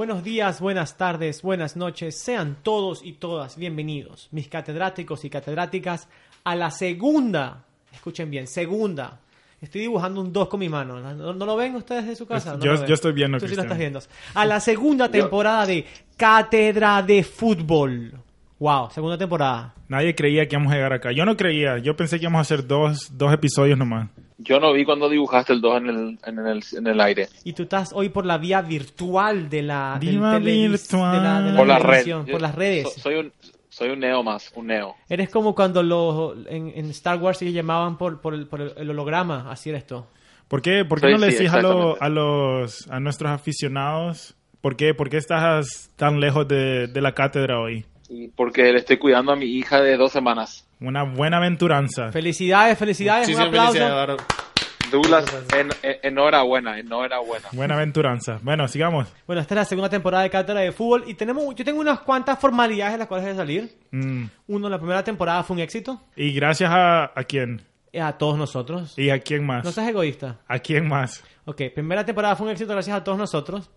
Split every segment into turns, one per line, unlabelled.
Buenos días, buenas tardes, buenas noches. Sean todos y todas bienvenidos, mis catedráticos y catedráticas, a la segunda, escuchen bien, segunda. Estoy dibujando un 2 con mi mano. ¿No, no lo ven ustedes de su casa? No
yo, estoy viendo,
Tú sí lo estás viendo. A la segunda temporada de Cátedra de Fútbol. Wow, segunda temporada.
Nadie creía que íbamos a llegar acá. Yo no creía. Yo pensé que íbamos a hacer dos, dos episodios nomás.
Yo no vi cuando dibujaste el 2 en el, en, el, en el aire.
Y tú estás hoy por la vía virtual de la, televis-
virtual.
de la, de la
Por la red.
televisión,
Yo-
por las redes.
so- soy, un, soy un neo más, un neo.
Eres como cuando los en, en Star Wars ellos llamaban por, por, el, por el- holograma, así eres tú.
¿Por qué, por qué
Sí,
no le
sí,
decís a, lo- a los, a nuestros aficionados por qué, por qué estás tan lejos de, de la cátedra hoy?
Y porque le estoy cuidando a mi hija de dos semanas.
Una buena aventuranza.
Felicidades, felicidades, un
Muchísimas
aplauso.
felicidades, Eduardo.
Douglas, en, en- enhorabuena, enhorabuena.
Buena aventuranza. Bueno, sigamos.
Bueno, esta es la segunda temporada de Cátedra de Fútbol y tenemos, yo tengo unas cuantas formalidades de las cuales de salir.
Mm.
Uno, la primera temporada fue un éxito.
Y gracias a, a quién.
A todos nosotros.
¿Y a quién más?
No seas egoísta.
¿A quién más?
Ok, primera temporada fue un éxito gracias a todos nosotros.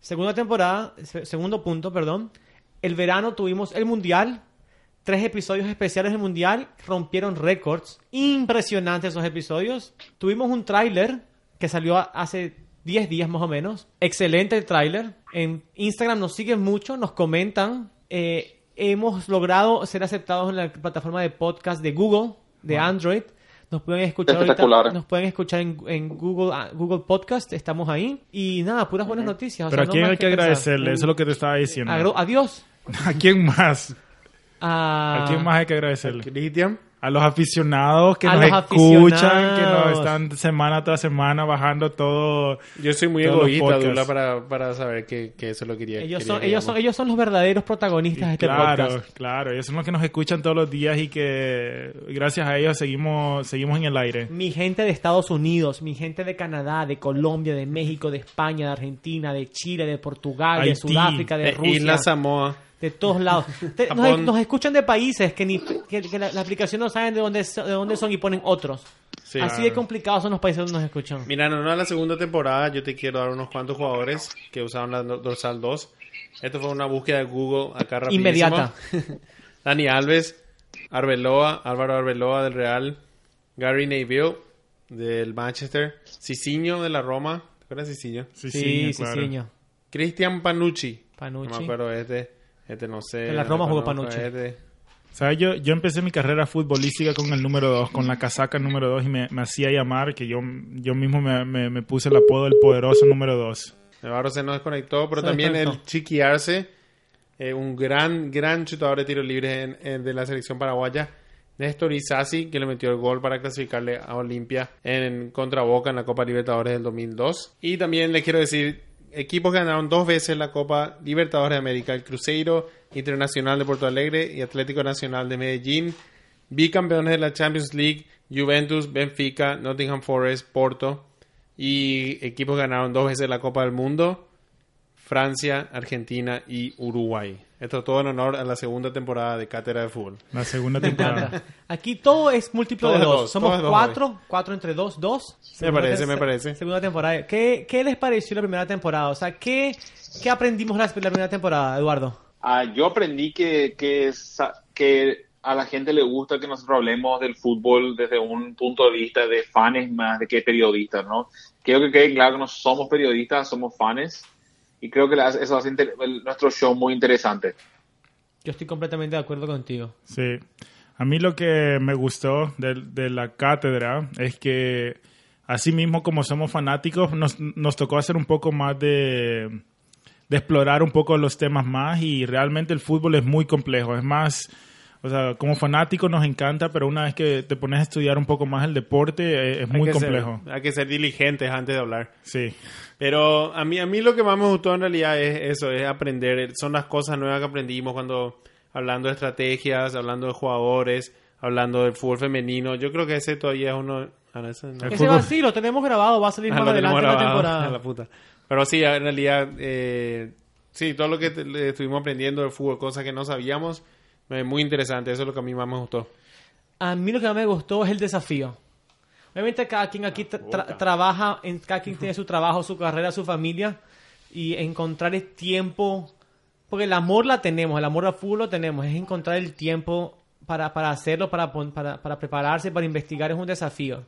Segunda temporada, se- segundo punto, perdón. El verano tuvimos el Mundial. Tres episodios especiales del Mundial rompieron récords. Impresionantes esos episodios. Tuvimos un tráiler que salió hace 10 días más o menos. Excelente el tráiler. En Instagram nos siguen mucho, nos comentan. Eh, hemos logrado ser aceptados en la plataforma de podcast de Google, de Android. Nos pueden escuchar ahorita-
Espectacular.
nos pueden escuchar en, en Google ah, Google Podcast, estamos ahí. Y nada, puras buenas noticias. o
Pero
sea,
a quién hay que agradecerle, eso es lo que te estaba diciendo.
Agro- adiós.
¿A quién más?
A,
¿A quién más hay que agradecerle?
Cristian.
A los aficionados que
A
nos escuchan, que nos están semana tras semana bajando todo.
Yo soy muy egoísta,
podcasts.
Douglas, para, para saber que, que eso lo quería.
Ellos
quería
son, ellos, son, ellos son los verdaderos protagonistas de este
claro,
podcast.
claro. Ellos son los que nos escuchan todos los días y que gracias a ellos seguimos, seguimos en el aire.
Mi gente de Estados Unidos, mi gente de Canadá, de Colombia, de México, de España, de Argentina, de Chile, de Portugal, de Sudáfrica, de
Eh,
Rusia.
Isla Samoa.
De todos lados. Te- nos, escuchan de países que, ni, que, que la, la aplicación no saben de dónde, de dónde son y ponen otros.
Sí.
Así de complicados son los países donde nos escuchan.
Mira, no, no, la segunda temporada yo te quiero dar unos cuantos jugadores que usaron la do- dorsal 2. Esto fue una búsqueda de Google acá rapidísimo.
Inmediata.
Dani Alves, Arbeloa, Álvaro Arbeloa del Real, Gary Neville del Manchester, Cicinho de la Roma, ¿te acuerdas de Cicinho?
Sí, claro.
señor.
Cristian Panucci.
Panucci.
No me acuerdo este, este no sé.
En la Roma jugó Panucci.
este.
¿Sabes? Yo, yo empecé mi carrera futbolística con el número 2, con la casaca número 2 y me, me hacía llamar que yo, yo mismo me, me- me puse el apodo del poderoso número 2.
Navarro se nos desconectó, pero
Se
también
desconectó.
el Chiqui Arce, eh, un gran, gran chutador de tiros libres en- en- de la selección paraguaya. Néstor Isasi, que le metió el gol para clasificarle a Olimpia en contra Boca en la Copa Libertadores del 2002. Y también les quiero decir, equipos ganaron dos veces la Copa Libertadores de América, el Cruzeiro Internacional de Porto Alegre y Atlético Nacional de Medellín, bicampeones de la Champions League, Juventus, Benfica, Nottingham Forest, Porto, y equipos ganaron dos veces la Copa del Mundo, Francia, Argentina y Uruguay. Esto todo en honor a la segunda temporada de Cátedra de Fútbol.
La segunda temporada.
Aquí todo es múltiplo de dos.
dos,
Somos
dos
cuatro, cuatro entre dos, dos. Segunda
parece, me parece.
Segunda temporada. ¿Qué, ¿Qué les pareció la primera temporada? O sea, ¿qué, qué aprendimos la, la primera temporada, Eduardo?
Ah, yo aprendí que, que, que a la gente le gusta que nosotros hablemos del fútbol desde un punto de vista de fans más de que periodistas, ¿no? Quiero que quede claro que no somos periodistas, somos fans. Y creo que la- eso hace inter- el- nuestro show muy interesante.
Yo estoy completamente de acuerdo contigo.
Sí. A mí lo que me gustó de, de la cátedra es que, así mismo como somos fanáticos, nos, nos tocó hacer un poco más de, de explorar un poco los temas más y realmente el fútbol es muy complejo. Es más, o sea, como fanático nos encanta, pero una vez que te pones a estudiar un poco más el deporte, eh, es
Hay
muy
ser-
complejo.
hay que ser diligentes antes de hablar.
Sí.
Pero a mí, a mí lo que más me gustó en realidad es eso, es aprender. Son las cosas nuevas que aprendimos cuando hablando de estrategias, hablando de jugadores, hablando del fútbol femenino. Yo creo que ese todavía es uno... ah, no, ese no.
Ese
fútbol-
vacío lo tenemos grabado, va a salir
Ah,
más adelante en la temporada.
a la puta. Pero sí, en realidad, eh, sí, todo lo que te- le estuvimos aprendiendo del fútbol, cosas que no sabíamos, muy interesante. Eso es lo que a mí más me gustó.
A mí lo que más me gustó es el desafío. Obviamente cada quien aquí tra- tra- trabaja, en, cada quien tiene su trabajo, su carrera, su familia, y encontrar el tiempo, porque el amor la tenemos, el amor al fútbol lo tenemos, es encontrar el tiempo para, para hacerlo, para, para, para prepararse, para investigar, es un desafío.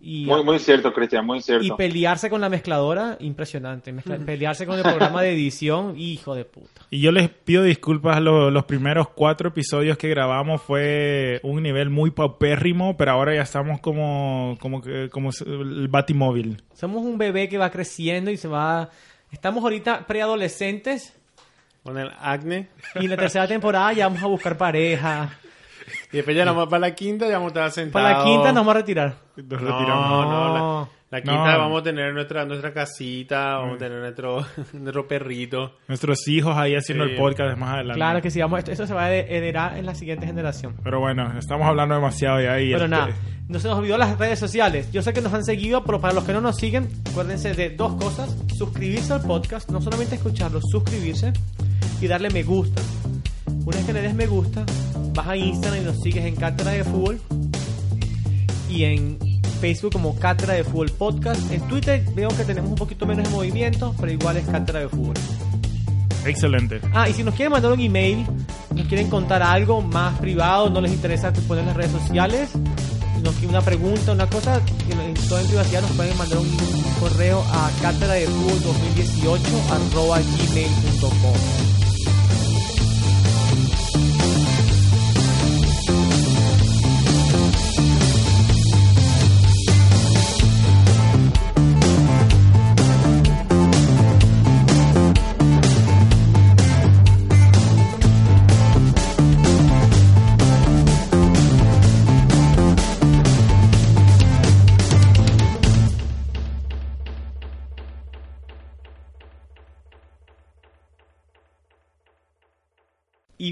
Y,
Muy, muy cierto, Cristian, muy
y
cierto.
pelearse con la mezcladora, impresionante. Mezcla- pelearse con el programa de edición, hijo de puta.
Y yo les pido disculpas, lo- los primeros cuatro episodios que grabamos fue un nivel muy paupérrimo, pero ahora ya estamos como, como, que- como el batimóvil.
Somos un bebé que va creciendo y se va... Estamos ahorita preadolescentes
Con el acné.
y en la tercera temporada ya vamos a buscar pareja.
Y después ya vamos para la quinta, ya vamos a estar sentados.
Para la quinta nos vamos a retirar.
Nos
No,
retiramos.
no, la, la quinta
No.
vamos a tener nuestra nuestra casita, vamos a tener nuestro, nuestro perrito.
Nuestros hijos ahí haciendo
Sí.
el podcast más adelante.
Claro que sí, vamos, esto- eso se va a heredar en la siguiente generación.
Pero bueno, estamos hablando demasiado ya ahí.
Pero
este-
nada, no se nos olvidó las redes sociales. Yo sé que nos han seguido, pero para los que no nos siguen, acuérdense de dos cosas. Suscribirse al podcast, no solamente escucharlo, suscribirse y darle me gusta. Una vez que le des me gusta, vas a Instagram y nos sigues en Cátedra de Fútbol y en Facebook como Cátedra de Fútbol Podcast. En Twitter veo que tenemos un poquito menos de movimiento, pero igual es Cátedra de Fútbol.
Excelente.
Ah, y si nos quieren mandar un email, nos quieren contar algo más privado, no les interesa que poner en las redes sociales, nos quieren una pregunta, una cosa, en toda en privacidad nos pueden mandar un, un correo a cátedra de fútbol 2018 arroba gmail.com.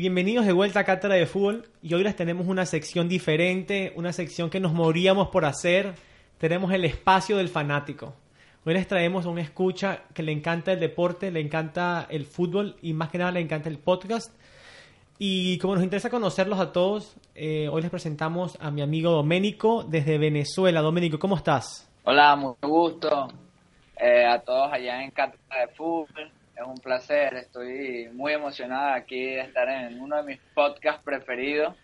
bienvenidos de vuelta a Cátedra de Fútbol. Y hoy les tenemos una sección diferente, una sección que nos moríamos por hacer. Tenemos el espacio del fanático. Hoy les traemos a una escucha que le encanta el deporte, le encanta el fútbol y más que nada le encanta el podcast. Y como nos interesa conocerlos a todos, eh, hoy les presentamos a mi amigo Doménico desde Venezuela. Doménico, ¿cómo estás?
Hola, mucho gusto eh, a todos allá en Cátedra de Fútbol. Es un placer, estoy muy emocionada aquí de estar en uno de mis podcasts preferidos,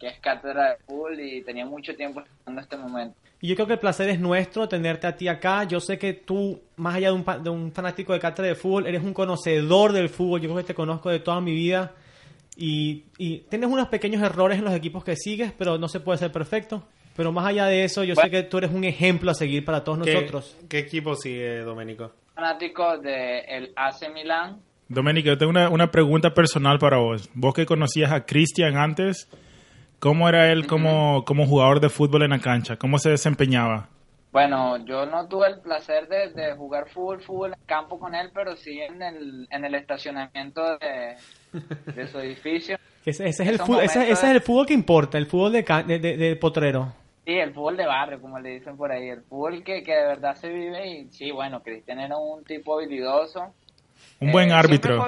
que es Cátedra de Fútbol, y tenía mucho tiempo esperando este momento.
Y yo creo que el placer es nuestro tenerte a ti acá. Yo sé que tú, más allá de un, de un fanático de cátedra de fútbol, eres un conocedor del fútbol. Yo creo que te conozco de toda mi vida. Y, y tienes unos pequeños errores en los equipos que sigues, pero no se puede ser perfecto. Pero más allá de eso, yo sé que tú eres un ejemplo a seguir para todos
¿Qué,
nosotros.
¿Qué equipo sigue, Doménico?
Fanático del AC Milán,
Domenico, yo tengo una, una pregunta personal para vos. Vos que conocías a Cristian antes, ¿cómo era él como, como jugador de fútbol en la cancha? ¿Cómo se desempeñaba?
Bueno, yo no tuve el placer de, de jugar fútbol, fútbol en campo con él, pero sí en el, en el estacionamiento de, de su edificio.
Ese, ese es el fútbol, ese, ese es el fútbol que importa, el fútbol de, de, de- de potrero.
Sí, el fútbol de barrio, como le dicen por ahí, el fútbol que, que de verdad se vive y sí, bueno, Cristian era un tipo habilidoso.
Un
Eh,
buen árbitro.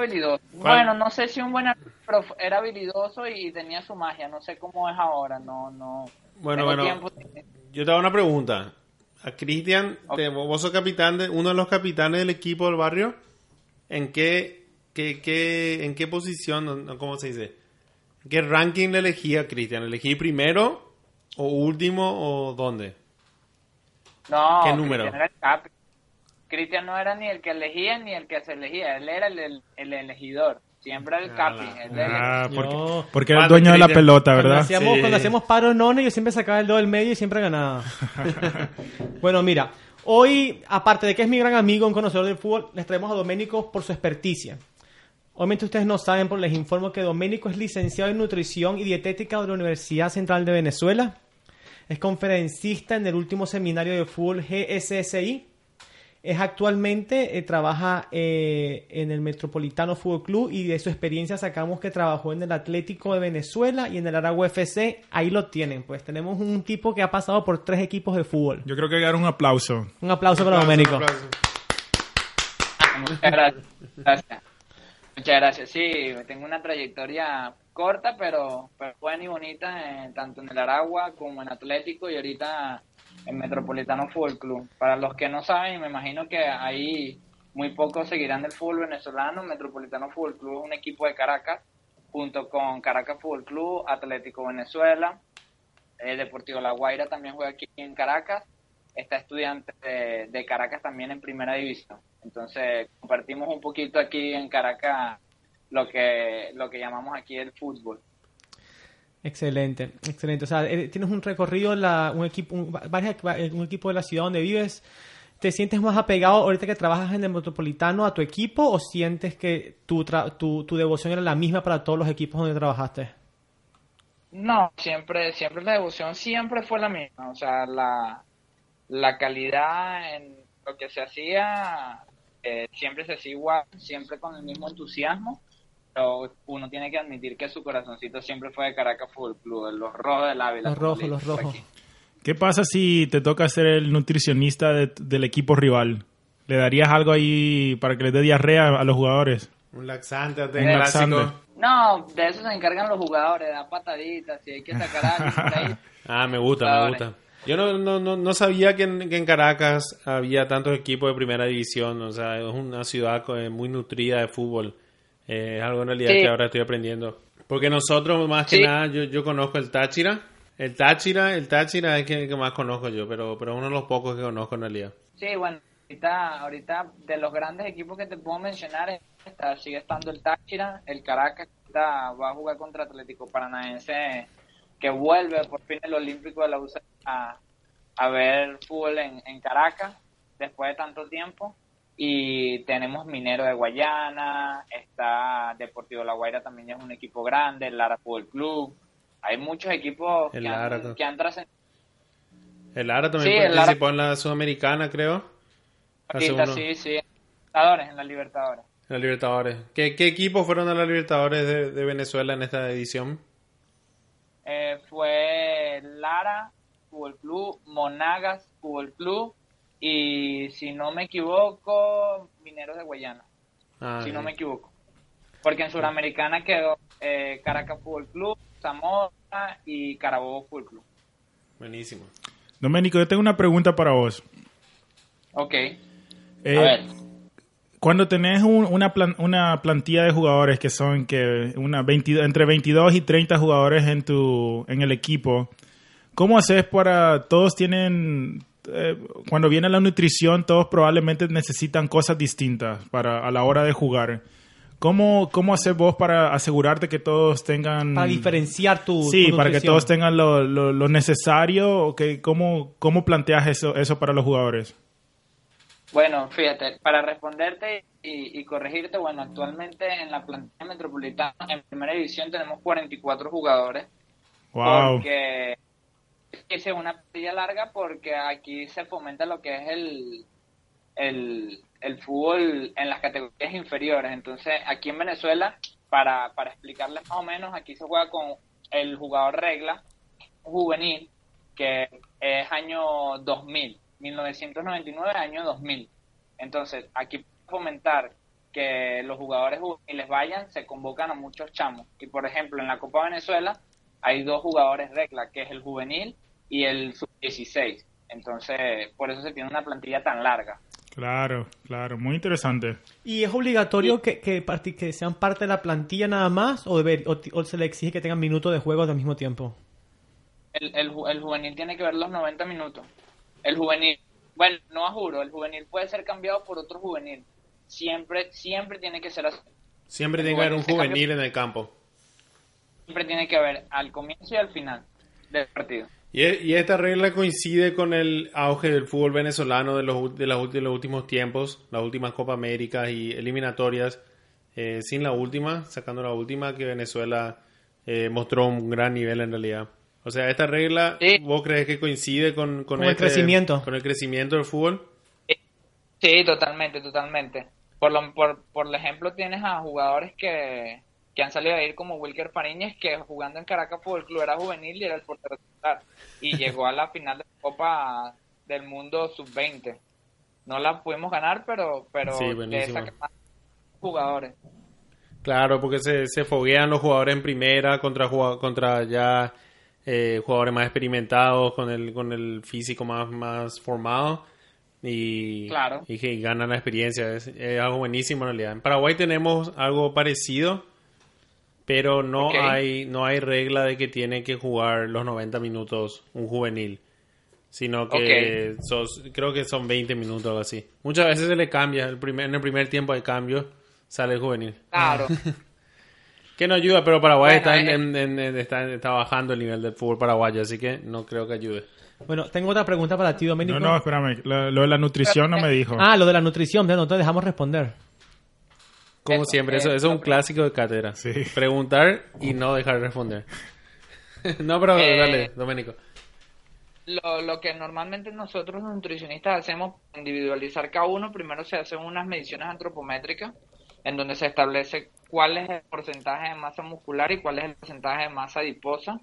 Bueno, no sé si un buen árbitro, pero era habilidoso y tenía su magia, no sé cómo es ahora, no, no.
Bueno, bueno.
tiempo-
Yo te hago una pregunta. A Cristian,
Ok.
te- vos sos capitán de, uno de los capitanes del equipo del barrio. ¿En qué, qué, qué- en qué posición, cómo se dice? ¿En ¿Qué ranking le elegí a Cristian? ¿Elegí primero o último o dónde?
No,
¿Qué número?
Cristian era el capi. Cristian no era ni el que elegía ni el que se elegía, él era el, el, el elegidor, siempre era el
Ah,
capi.
Ah, porque, porque era el
Cuando
dueño de la pelota,
Cuando
¿verdad?
hacíamos,
Sí.
cuando hacíamos paro none, yo siempre sacaba el dedo del medio y siempre ganaba. bueno, mira, hoy, aparte de que es mi gran amigo, un conocedor del fútbol, les traemos a Doménico por su experticia. Obviamente ustedes no saben, pero les informo que Doménico es licenciado en nutrición y dietética de la Universidad Central de Venezuela. Es conferencista en el último seminario de fútbol GSSI. Es actualmente, eh, trabaja eh, en el Metropolitano Fútbol Club y de su experiencia sacamos que trabajó en el Atlético de Venezuela y en el Aragua FC. Ahí lo tienen, pues tenemos un tipo que ha pasado por tres equipos de fútbol.
Yo creo que dar un aplauso.
Un aplauso para
aplauso.
Muchas gracias. gracias. Muchas gracias. Sí, tengo una trayectoria corta, pero, pero buena y bonita, eh, tanto en el Aragua como en Atlético y ahorita en Metropolitano Fútbol Club. Para los que no saben, me imagino que hay muy pocos seguirán el fútbol venezolano. Metropolitano Fútbol Club es un equipo de Caracas, junto con Caracas Fútbol Club, Atlético Venezuela, eh, Deportivo La Guaira también juega aquí en Caracas, está estudiante de Caracas también en primera división. Entonces compartimos un poquito aquí en Caracas lo que, lo que llamamos aquí el fútbol.
Excelente, excelente. O sea, eh, tienes un recorrido, la, un, equipo, un, varias- un equipo de la ciudad donde vives. ¿Te sientes más apegado ahorita que trabajas en el Metropolitano a tu equipo o sientes que tu, tra- tu, tu devoción era la misma para todos los equipos donde trabajaste?
No, siempre, siempre la devoción siempre fue la misma. O sea, la, la calidad en lo que se hacía eh, siempre se hacía igual, siempre con el mismo entusiasmo. Pero uno tiene que admitir que su corazoncito siempre fue de Caracas Fútbol Club, de los rojos del Ávila.
Los rojos, los rojos.
aquí.
¿Qué pasa si te toca ser el nutricionista de- del equipo rival? ¿Le darías algo ahí para que les dé diarrea a los jugadores?
Un laxante
Un
clásico.
laxante.
No, de eso se encargan los jugadores, da pataditas, si hay que sacar a alguien por ahí.
Ah, me gusta, me gusta. Yo no, no, no, no sabía que en, que en Caracas había tantos equipos de primera división. O sea, es una ciudad eh, muy nutrida de fútbol. Eh, es algo en realidad
Sí.
que ahora estoy aprendiendo. Porque nosotros, más que
Sí.
nada, yo, yo conozco el Táchira. El Táchira, el Táchira es el que más conozco yo, pero, pero uno de los pocos que conozco en realidad.
Sí, bueno, ahorita, ahorita de los grandes equipos que te puedo mencionar, está, sigue estando el Táchira, el Caracas, que está- va a jugar contra Atlético Paranaense, que vuelve por fin el Olímpico de la USA a, a ver fútbol en, en Caracas, después de tanto tiempo. Y tenemos Minero de Guayana, está Deportivo La Guaira también es un equipo grande, el Lara Fútbol Club. Hay muchos equipos
El
que
Lara,
han, que han trascendido.
El Lara también
Sí,
participó en la Sudamericana, creo. Hace uno-
sí, sí, en la Libertadores.
En la Libertadores. ¿Qué, qué equipos fueron a la Libertadores de, de Venezuela en esta edición?
eh, fue Lara Fútbol Club, Monagas Fútbol Club y si no me equivoco, Mineros de Guayana,
Ah,
si no me equivoco. Porque en Suramericana quedó eh, Caracas Fútbol Club, Zamora y Carabobo Fútbol Club.
Buenísimo.
Doménico, yo tengo una pregunta para vos.
Ok,
Eh,
a ver.
Cuando tenés un- una, plan- una plantilla de jugadores que son que una 22 entre 22 y 30 jugadores en tu en el equipo, ¿cómo haces para todos tienen eh, cuando viene la nutrición todos probablemente necesitan cosas distintas para a la hora de jugar? ¿Cómo cómo haces vos para asegurarte que todos tengan
Para diferenciar tu
Sí,
tu
para que todos tengan lo, lo- lo necesario, o que cómo cómo planteas eso eso para los jugadores?
Bueno, fíjate, para responderte y, y corregirte, bueno, actualmente en la plantilla metropolitana, en primera división tenemos 44 jugadores.
Wow.
Porque es una plantilla larga porque aquí se fomenta lo que es el, el, el fútbol en las categorías inferiores. Entonces, aquí en Venezuela, para, para explicarles más o menos, aquí se juega con el jugador regla juvenil, que es año 2000, 1999, año 2000. Entonces, aquí fomentar que los jugadores juveniles vayan, se convocan a muchos chamos. Y por ejemplo, en la Copa Venezuela hay dos jugadores regla, que es el juvenil y el sub-16. Entonces, por eso se tiene una plantilla tan larga.
Claro, claro, muy interesante.
¿Y es obligatorio que, que, que sean parte de la plantilla nada más o, se le exige que tengan minutos de juego al mismo tiempo?
El, el, ju- el juvenil tiene que ver los 90 minutos. El juvenil, bueno, no a juro, el juvenil puede ser cambiado por otro juvenil. Siempre, siempre tiene que ser así.
Siempre
El
tiene que haber un
juvenil
en el campo.
Siempre tiene que haber al comienzo y al final del partido.
Y, e- y esta regla coincide con el auge del fútbol venezolano de los, de, de los últimos tiempos, las últimas Copa Américas y eliminatorias, eh, sin la última, sacando la última que Venezuela eh, mostró un gran nivel en realidad. O sea, esta regla,
Sí.
¿vos crees que coincide con, con,
Con el
este-
crecimiento.
con el crecimiento del fútbol?
Sí, totalmente, totalmente. Por, lo, por, por ejemplo, tienes a jugadores que, que han salido a ir como Wilker Fariñez, que jugando en Caracas Fútbol Club era juvenil y era el portero titular. Y llegó a la final de la Copa del Mundo Sub-20. No la pudimos ganar, pero, pero
Sí,
de esa jugadores.
Claro, porque se, se foguean los jugadores en primera contra, contra ya eh, jugadores más experimentados, con el, con el físico más, más formado. y,
Claro.
y que ganan la experiencia. Es, es algo buenísimo en realidad. En Paraguay tenemos algo parecido, pero no hay no hay regla de que tiene que jugar los 90 minutos un juvenil, sino que sos- creo que son 20 minutos o algo así. Muchas veces se le cambia, el primer, en el primer tiempo de cambio sale el juvenil.
Claro.
Que no ayuda, pero Paraguay
Bueno,
está, en-
eh.
en- en- en- está, está bajando el nivel del fútbol paraguayo, así que no creo que ayude.
Bueno, tengo otra pregunta para ti, Domenico.
No, no, espérame. Lo, lo de la nutrición no me dijo.
Ah, lo de la nutrición, ya no te dejamos responder.
Como
Eso,
siempre, eso, eso es un clásico de cátedra.
Sí.
Preguntar y no dejar responder. no, pero
Eh,
dale, Domenico.
Lo, lo que normalmente nosotros los nutricionistas hacemos, individualizar cada uno, primero se hacen unas mediciones antropométricas en donde se establece cuál es el porcentaje de masa muscular y cuál es el porcentaje de masa adiposa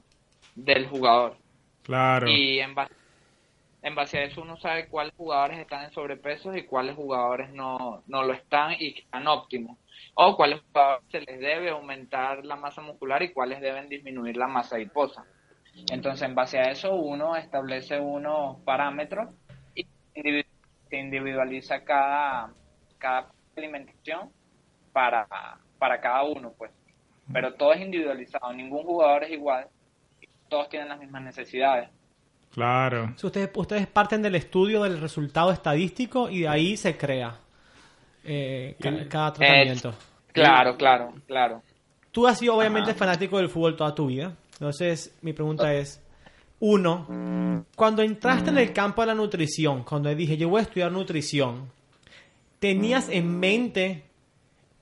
del jugador.
Claro.
Y en base, en base a eso uno sabe cuáles jugadores están en sobrepeso y cuáles jugadores no, no lo están y que están óptimos. O cuáles jugadores se les debe aumentar la masa muscular y cuáles deben disminuir la masa adiposa. Entonces, en base a eso, uno establece unos parámetros y se individualiza cada, cada alimentación para, para cada uno, pues. Pero todo es individualizado, ningún jugador es igual, todos tienen las mismas necesidades.
Claro.
Si ustedes, ustedes parten del estudio del resultado estadístico y de ahí se crea eh, ca- cada tratamiento.
Claro, claro, claro.
Tú has sido obviamente fanático del fútbol toda tu vida. Entonces, mi pregunta es, uno, cuando entraste en el campo de la nutrición, cuando dije yo voy a estudiar nutrición, ¿tenías en mente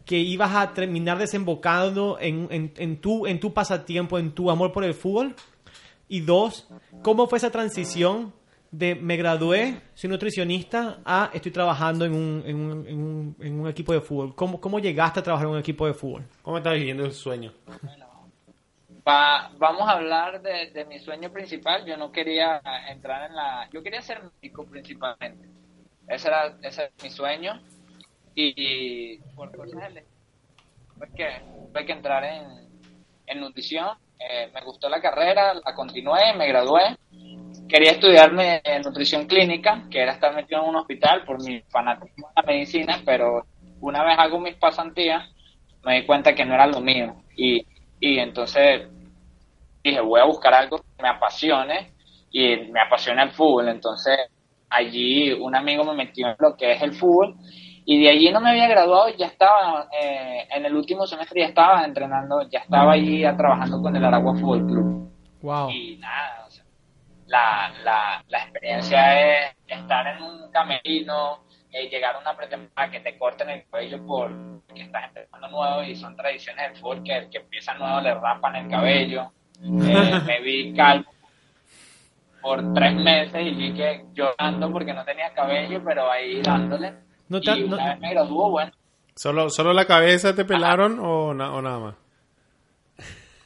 que ibas a terminar desembocando en, en- en tu, en tu pasatiempo, en tu amor por el fútbol? Y dos, ¿cómo fue esa transición de me gradué, soy nutricionista, a estoy trabajando en un, en un, en un, en un equipo de fútbol? ¿Cómo, ¿Cómo llegaste a trabajar en un equipo de fútbol?
¿Cómo estás viviendo ese sueño?
Va- vamos a hablar de, de mi sueño principal. Yo no quería entrar en la... Yo quería ser médico principalmente. Ese era, ese era mi sueño. Y, y por cosas del destino, tuve que, tuve que entrar en, en nutrición. Eh, me gustó la carrera, la continué, me gradué. Quería estudiarme en nutrición clínica, que era estar metido en un hospital por mi fanatismo a la medicina, pero una vez hago mis pasantías, me di cuenta que no era lo mío. Y, y entonces dije, voy a buscar algo que me apasione y me apasiona el fútbol. Entonces allí un amigo me metió en lo que es el fútbol y de allí no me había graduado y ya estaba, eh, en el último semestre ya estaba entrenando, ya estaba allí trabajando con el Aragua Fútbol Club.
Wow.
Y nada, la, la, la experiencia es estar en un camerino, eh, llegar a una pretemporada que te corten el cabello por que estás empezando nuevo y son tradiciones del fútbol que el que empieza nuevo le rapan el cabello. Eh, me vi calvo por tres meses y vi que llorando porque no tenía cabello, pero ahí dándole.
No te-
y
no-
una vez me graduó, bueno.
¿Solo, solo la cabeza te pelaron o, na- o nada más?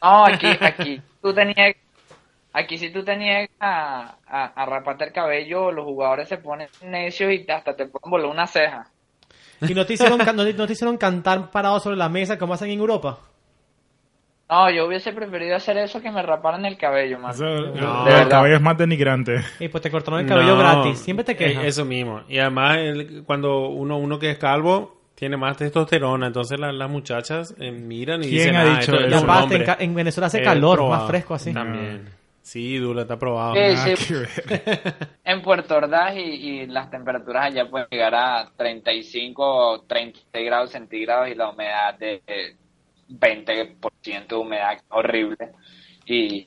No, aquí, aquí tú tenías, aquí si tú tenías a, a, a raparte el cabello, los jugadores se ponen necios y hasta te pueden volar una ceja.
¿Y no te, hicieron, no te- no te hicieron cantar parado sobre la mesa como hacen en Europa?
No, yo hubiese preferido hacer eso que me raparan el cabello.
Eso,
No,
el,
de
el
verdad.
cabello es más denigrante.
Y pues te cortaron el cabello
No,
gratis. Siempre te quejas.
eh, Eso mismo. Y además, el- cuando uno, uno que es calvo tiene más testosterona, entonces la- las muchachas eh, miran y
¿Quién
dicen,
ha
ah,
dicho
esto es
Y aparte,
hombre.
en, Venezuela hace
Eh,
calor, más fresco así.
También. Sí, Dula, está probado.
Sí, sí. En Puerto Ordaz y, y las temperaturas allá pueden llegar a 35 o 36 grados centígrados y la humedad de eh, 20% de humedad horrible. Y,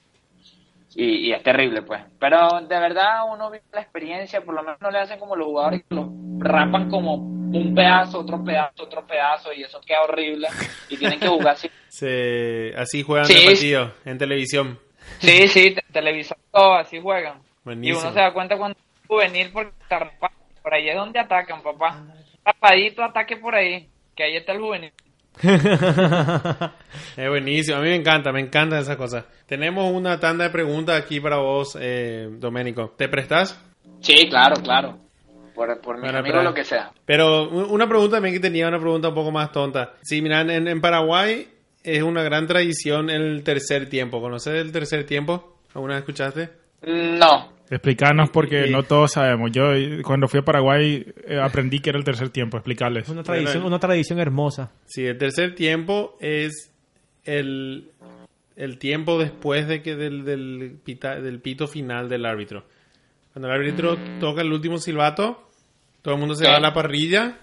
y, y es terrible, pues. Pero de verdad uno vive la experiencia, por lo menos no le hacen como los jugadores que los rapan como un pedazo, otro pedazo, otro pedazo y eso queda horrible y tienen que jugar así.
Se- así juegan
Sí, sí.
partido en televisión.
Sí, sí, te- televisor, todo, así juegan.
Buenísimo.
Y uno se da cuenta cuando es juvenil porque. Por ahí es donde atacan, papá. Rapadito, ataque por ahí. Que ahí está el juvenil.
Es buenísimo, a mí me encanta, me encantan esas cosas. Tenemos una tanda de preguntas aquí para vos, eh, Doménico. ¿Te prestás?
Sí, claro, claro. Por, por mis
Bueno,
amigos,
pero-
lo que sea.
Pero una pregunta también que tenía, una pregunta un poco más tonta. Sí, miran, en, en Paraguay es una gran tradición el tercer tiempo. ¿Conoces el tercer tiempo? ¿Alguna vez escuchaste?
No,
Explicarnos porque
Sí.
no todos sabemos. Yo cuando fui a Paraguay eh, aprendí que era el tercer tiempo. Explicarles.
Una tradición,
Bueno,
una tradición hermosa.
Sí, el tercer tiempo es el, el tiempo después de que del, del, pita- del pito final del árbitro. Cuando el árbitro toca el último silbato, todo el mundo se va a la parrilla.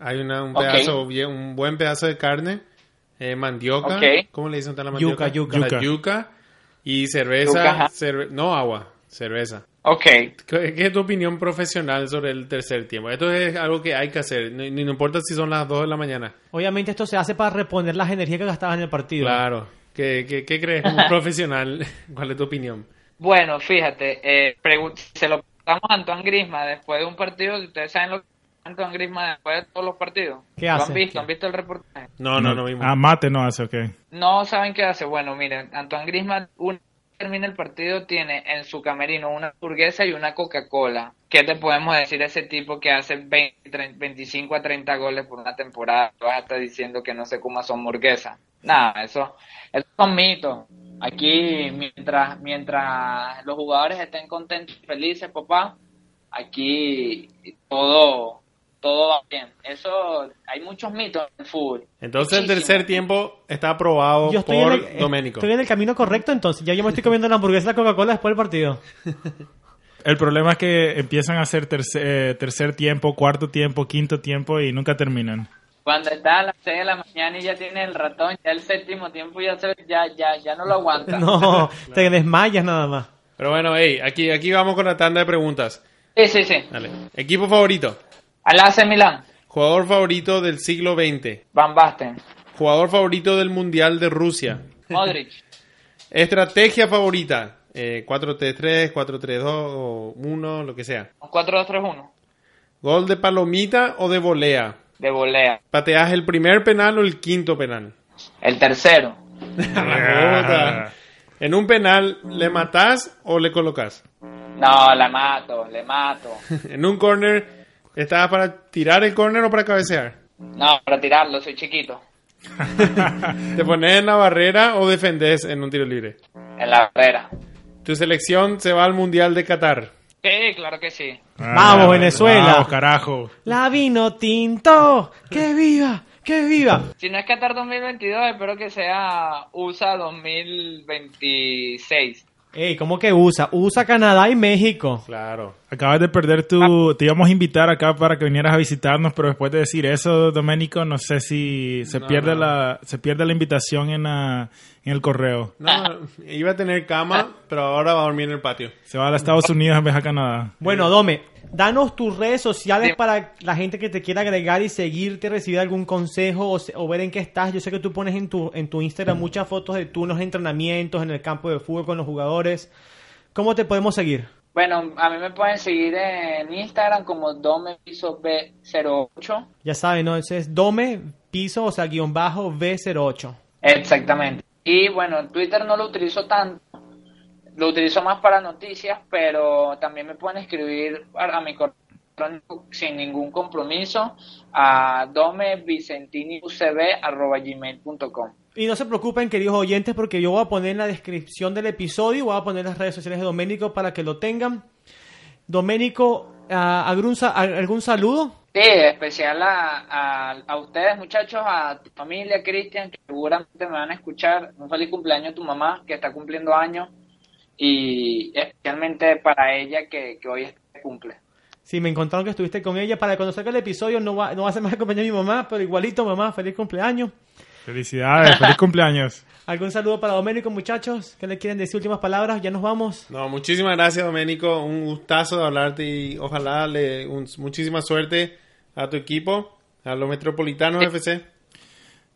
Hay una, un, pedazo, un buen pedazo de carne, eh, mandioca.
Ok.
¿Cómo le dicen a la mandioca?
Yuca,
yuca.
La yuca. Y cerveza.
Yuca,
cerve- no agua, cerveza.
Ok.
¿Qué qué es tu opinión profesional sobre el tercer tiempo? Esto es algo que hay que hacer, ni, ni no importa si son las 2 de la mañana.
Obviamente esto se hace para reponer las energías que gastabas en el partido.
Claro. ¿Qué, qué, qué crees como profesional? ¿Cuál es tu opinión?
Bueno, fíjate, eh, se lo preguntamos a Antoine Grisma después de un partido. Ustedes saben lo que Antoine Grisma después de todos los partidos.
¿Qué
¿Lo
hace?
han visto? ¿Han visto el reportaje?
No, no, no vimos.
Ah, mate no hace, ok.
No saben qué hace. Bueno, miren, Antoine Grisman, una vez termina el partido, tiene en su camerino una hamburguesa y una Coca-Cola. ¿Qué te podemos decir de ese tipo que hace 20, 30, 25 a 30 goles por una temporada? Vas a estar diciendo que no se coma su hamburguesa. Nada, eso, eso son mitos. Aquí, mientras, mientras los jugadores estén contentos y felices, papá, aquí todo, todo va bien. Eso, hay muchos mitos en el fútbol.
Entonces el tercer tiempo está aprobado
Yo estoy
por
en, el, eh,
Doménico.
estoy en el camino correcto entonces. Ya yo me estoy comiendo la hamburguesa la Coca-Cola después del partido.
El problema es que empiezan a hacer tercer, eh, tercer tiempo, cuarto tiempo, quinto tiempo y nunca terminan.
Cuando está a las 6 de la mañana y ya tiene el ratón, ya el séptimo tiempo ya se, ya, ya, ya no lo aguanta.
No, te desmayas nada más.
Pero bueno, hey, aquí, aquí vamos con la tanda de preguntas.
Sí, sí, sí.
Dale. Equipo favorito.
Al AC Milán,
Jugador favorito del siglo XX.
Van Basten,
Jugador favorito del Mundial de Rusia.
Modric,
Estrategia favorita. Eh, 4-3-3, 4-3-2 o 1, lo que sea.
4-2-3-1,
Gol de palomita o de volea.
de volea.
¿Pateas el primer penal o el quinto penal?
El tercero.
En un penal, ¿le matás o le colocas?
no, la mato, le mato.
En un corner, ¿estás para tirar el corner o para cabecear?
No, para tirarlo, soy chiquito.
¿Te pones en la barrera o defendés en un tiro libre?
En la barrera.
Tu selección se va al Mundial de Qatar.
Sí, claro que sí.
Vamos, Venezuela.
Vamos, carajo.
La vino tinto. ¡Que viva! ¡Que viva!
Si no es Qatar 2022, espero que sea USA 2026.
Ey, ¿cómo que USA? USA, Canadá y México.
Claro.
Acabas de perder tu... Te íbamos a invitar acá para que vinieras a visitarnos, pero después de decir eso, Doménico, no sé si se,
No,
pierde,
no.
La, se pierde la invitación en, la- en el correo.
No, iba a tener cama, pero ahora va a dormir en el patio.
Se va a los Estados Unidos en vez de a Canadá.
Bueno, Dome, danos tus redes sociales
Sí.
para la gente que te quiera agregar y seguirte, recibir algún consejo o, o ver en qué estás. Yo sé que tú pones en tu, en tu Instagram muchas fotos de tú en los entrenamientos, en el campo de fútbol con los jugadores. ¿Cómo te podemos seguir?
Bueno, a mí me pueden seguir en Instagram como Domepiso B08.
Ya saben, ¿no? Ese es Dome, piso, o sea, guion bajo B08.
Exactamente. Y bueno, Twitter no lo utilizo tanto. Lo utilizo más para noticias, pero también me pueden escribir a, mi correo electrónico sin ningún compromiso a domevicentiniucb.gmail.com
Y no se preocupen, queridos oyentes, porque yo voy a poner en la descripción del episodio, voy a poner las redes sociales de Doménico para que lo tengan. Doménico, ah, ¿algún, algún saludo?
Sí, especial a, a, a ustedes, muchachos, a tu familia, Cristian, que seguramente me van a escuchar. Un feliz cumpleaños a tu mamá, que está cumpliendo años. Y especialmente para ella, que, que hoy este cumple.
Sí, me encontraron que estuviste con ella. Para conocer el episodio no va, no va a ser más acompañar a mi mamá, pero igualito, mamá, feliz cumpleaños.
Felicidades, feliz cumpleaños.
¿Algún saludo para Doménico, muchachos? ¿Qué le quieren decir? Últimas palabras, ya nos vamos.
No, muchísimas gracias, Doménico. Un gustazo de hablarte y ojalá le un- muchísima suerte a tu equipo, a los Metropolitanos FC.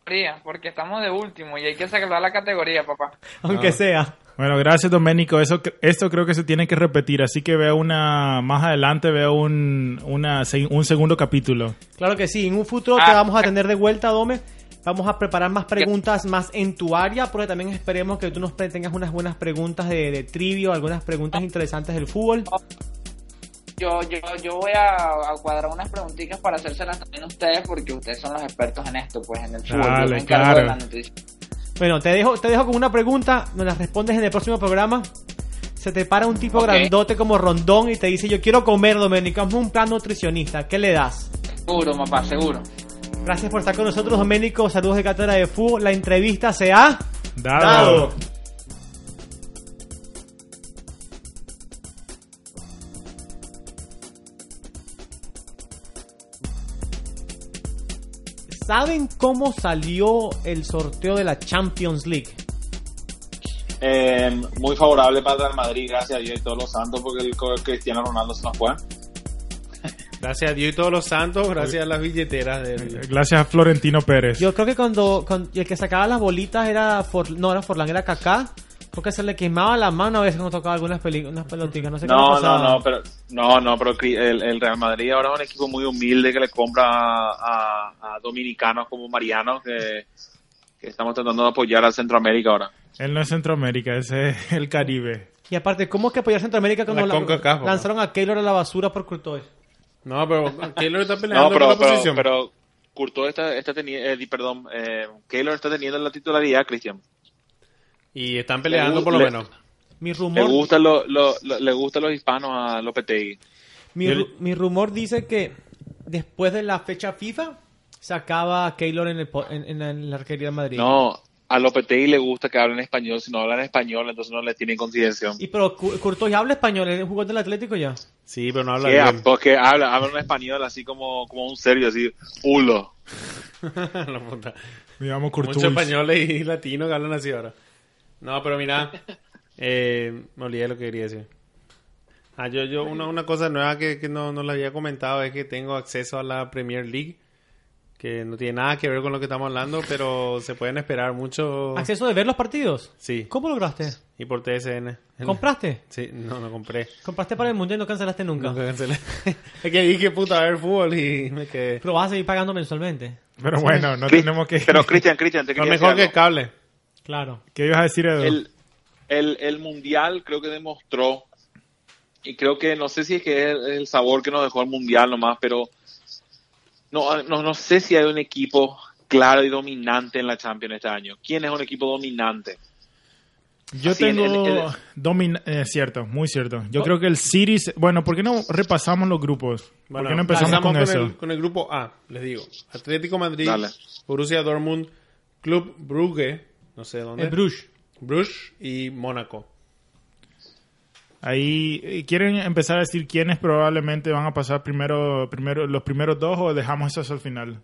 Categoría, Porque estamos de último y hay que sacar la categoría, papá.
Aunque sea.
Bueno, gracias Doménico. Eso, esto creo que se tiene que repetir, así que veo una más adelante veo un, una, un segundo capítulo.
Claro que sí, en un futuro te
Ah.
vamos a tener de vuelta, Dome. Vamos a preparar más preguntas más en tu área, porque también esperemos que tú nos tengas unas buenas preguntas de, de trivio, algunas preguntas interesantes del fútbol.
Yo, yo, yo voy a, a cuadrar unas preguntitas para hacérselas también a ustedes porque ustedes son los expertos en esto, pues en el fútbol. Yo
Dale,
me encargo
claro.
de la noticia.
Bueno, te dejo, te dejo con una pregunta, nos la respondes en el próximo programa. se te para un tipo grandote como Rondón y te dice, yo quiero comer, Domenico, hazme un plan nutricionista, ¿qué le das?
Seguro, papá, seguro.
Gracias por estar con nosotros, Domenico. Saludos de Cátedra de Fútbol. La entrevista se ha
Dado.
¿Saben cómo salió el sorteo de la Champions League?
Eh, muy favorable para el Real Madrid, gracias a Dios y todos los santos, porque el Cristiano Ronaldo se nos fue.
Gracias a Dios y todos los santos, gracias a las billeteras del...
Gracias a Florentino Pérez.
Yo creo que cuando, el que sacaba las bolitas era For- no era Forlán, era Kaká. Creo que se le quemaba la mano a veces cuando tocaba algunas peli- unas pelotitas. No sé qué le
No, no, no, pero no, no, pero el, el Real Madrid ahora es un equipo muy humilde que le compra a, a- a dominicanos como Mariano, que, que estamos tratando de apoyar a Centroamérica ahora.
Él no es Centroamérica, ese es el Caribe.
Y aparte, ¿cómo es que apoyar a Centroamérica cuando
La
la- lanzaron a Keylor a la basura por Courtois?
No, pero Keylor está peleando
No, pero,
por la
pero,
posición.
pero Courtois está, está teniendo, perdón, eh, Keylor está teniendo la titularidad, Cristian.
Y están peleando
Le-
por lo
le-
menos.
Mi
Le
rumor,
gusta lo, lo- lo- le gustan los hispanos a Lopetegui.
mi, ru- mi rumor dice que después de la fecha FIFA sacaba a Keylor en, el, po- en, en la- arquería de Madrid.
No, a Lopetegui le gusta que hablen español. Si no hablan español, entonces no le tienen consideración.
Y pero Courtois habla español, es jugador del Atlético ya.
Sí, pero no habla
¿Qué?
bien.
Porque habla, habla un español así como, como un serio, así, hulo.
La puta.
Digamos Courtois.
Muchos españoles y latinos que hablan así ahora. No, pero mira, eh, me olvidé lo que quería decir. Ah, yo, yo, una, una cosa nueva que, que no, no le había comentado es que tengo acceso a la Premier League, que no tiene nada que ver con lo que estamos hablando, pero se pueden esperar mucho.
¿Acceso de ver los partidos?
Sí,
¿Cómo lograste?
y por TSN.
¿Compraste?
Sí, no, no compré.
¿Compraste para el Mundial y no cancelaste nunca?
Nunca cancelé. es que dije, puta, a ver fútbol y me quedé.
Pero vas a seguir pagando mensualmente.
Pero bueno, no tenemos que...
Pero Cristian, Cristian, te
Lo
quería
mejor
decir
que
algo.
cable.
Claro.
¿Qué ibas a decir, Edu?
el, el, el mundial creo que demostró y creo que no sé si es que es el sabor que nos dejó el mundial nomás, pero no, no, no sé si hay un equipo claro y dominante en la Champions este año. ¿Quién es un equipo dominante?
Yo
Así,
tengo...
el- el-
domin- eh, cierto, muy cierto. Yo creo que el City... Bueno, ¿por qué no repasamos los grupos? ¿Por
Bueno,
qué no empezamos con, eso?
El, con el grupo A, les digo. Atlético Madrid,
Dale.
Borussia Dortmund, Club Brugge, no sé dónde.
El Bruges.
Bruges y Mónaco.
Ahí, eh, ¿quieren empezar a decir quiénes probablemente van a pasar primero, primero los primeros dos o dejamos eso hasta el final?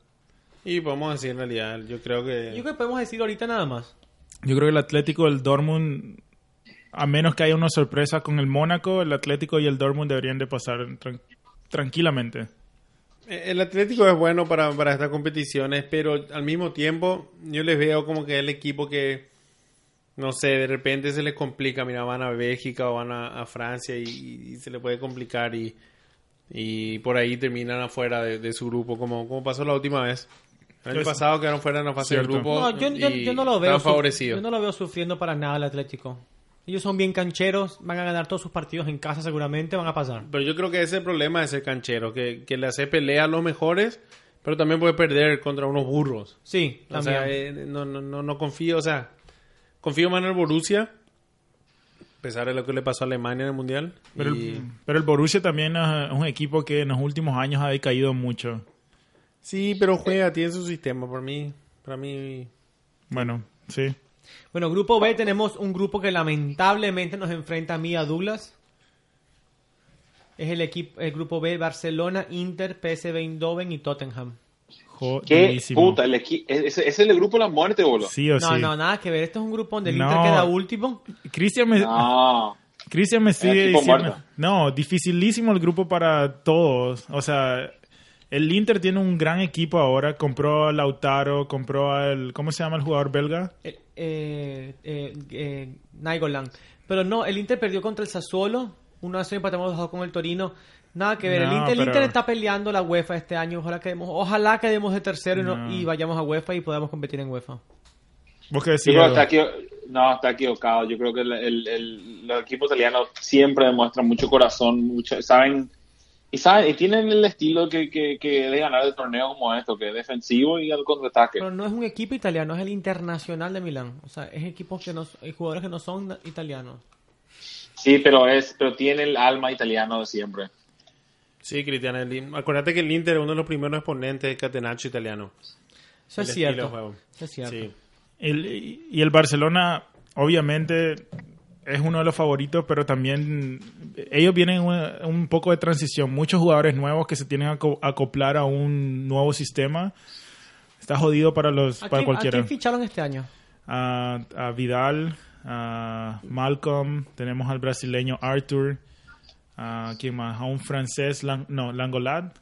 Y podemos decir en realidad, yo creo que...
Yo creo que podemos decir ahorita nada más.
Yo creo que el Atlético y el Dortmund, a menos que haya una sorpresa con el Mónaco, el Atlético y el Dortmund deberían de pasar tran- tranquilamente.
Eh, El Atlético es bueno para, para estas competiciones, pero al mismo tiempo yo les veo como que el equipo que, no sé, de repente se les complica. Mira, van a Bélgica o van a, a Francia y, y se les puede complicar y, y por ahí terminan afuera de, de su grupo, como, como pasó la última vez. El año
Es-
pasado quedaron fuera en la fase grupo.
No, yo, yo-
y
yo no lo veo. Yo no lo veo sufriendo para nada el Atlético. Ellos son bien cancheros, van a ganar todos sus partidos en casa seguramente, van a pasar.
Pero yo creo que ese es el problema de ser canchero, que, que le hace pelea a los mejores, pero también puede perder contra unos burros.
Sí,
O
también.
sea, eh, no, no, no, no confío, o sea, confío más en el Borussia, a pesar de lo que le pasó a Alemania en el Mundial.
Pero,
y-
el, pero el Borussia también es un equipo que en los últimos años ha decaído mucho.
Sí, pero juega, tiene su sistema, por mí, para mí...
Bueno, sí.
Bueno, grupo B tenemos un grupo que lamentablemente nos enfrenta a mí y a Douglas. Es el equipo, el grupo B, Barcelona, Inter, PSV Eindhoven y Tottenham.
¿Qué puta? El equi- ese, ese es el grupo de la muerte, boludo.
Sí o
No,
sí.
no, nada que ver. Este es un grupo donde el
No.
Inter queda último.
Cristian me,
No.
Cristian me sigue diciendo...
muerto.
No, dificilísimo el grupo para todos. O sea, el Inter tiene un gran equipo ahora. Compró a Lautaro, compró al... ¿Cómo se llama el jugador belga?
Eh, eh, eh, Nainggolan. Pero no, el Inter perdió contra el Sassuolo. 1 a 0 empatamos 2 con el Torino. Nada que ver. el, Inter, el Inter está peleando la UEFA este año. Ojalá quedemos, ojalá quedemos de tercero y, no- y vayamos a UEFA y podamos competir en UEFA.
No, está equivocado. Yo creo que el, el, el- los equipos italianos siempre demuestran mucho corazón, mucho, saben y saben y tienen el estilo que, que, que de ganar el torneo como esto, que es defensivo y al contraataque.
Pero no es un equipo italiano, es el Internacional de Milán. O sea, es equipos que no, hay jugadores que no son italianos.
Sí, pero es, pero tiene el alma italiano de siempre.
Sí, Cristian. el Acuérdate que el Inter es uno de los primeros exponentes del catenaccio italiano.
Eso
El
es
de
cierto. Eso es cierto.
Sí.
El- y el Barcelona, obviamente, es uno de los favoritos, pero también ellos vienen en un, un poco de transición. Muchos jugadores nuevos que se tienen que aco- acoplar a un nuevo sistema. Está jodido para los
¿A
para
quién, a
cualquiera.
quién ficharon este año?
A, a Vidal, a Malcolm, tenemos al brasileño Arthur, a quién más, a un francés, Lang- no, Langolat.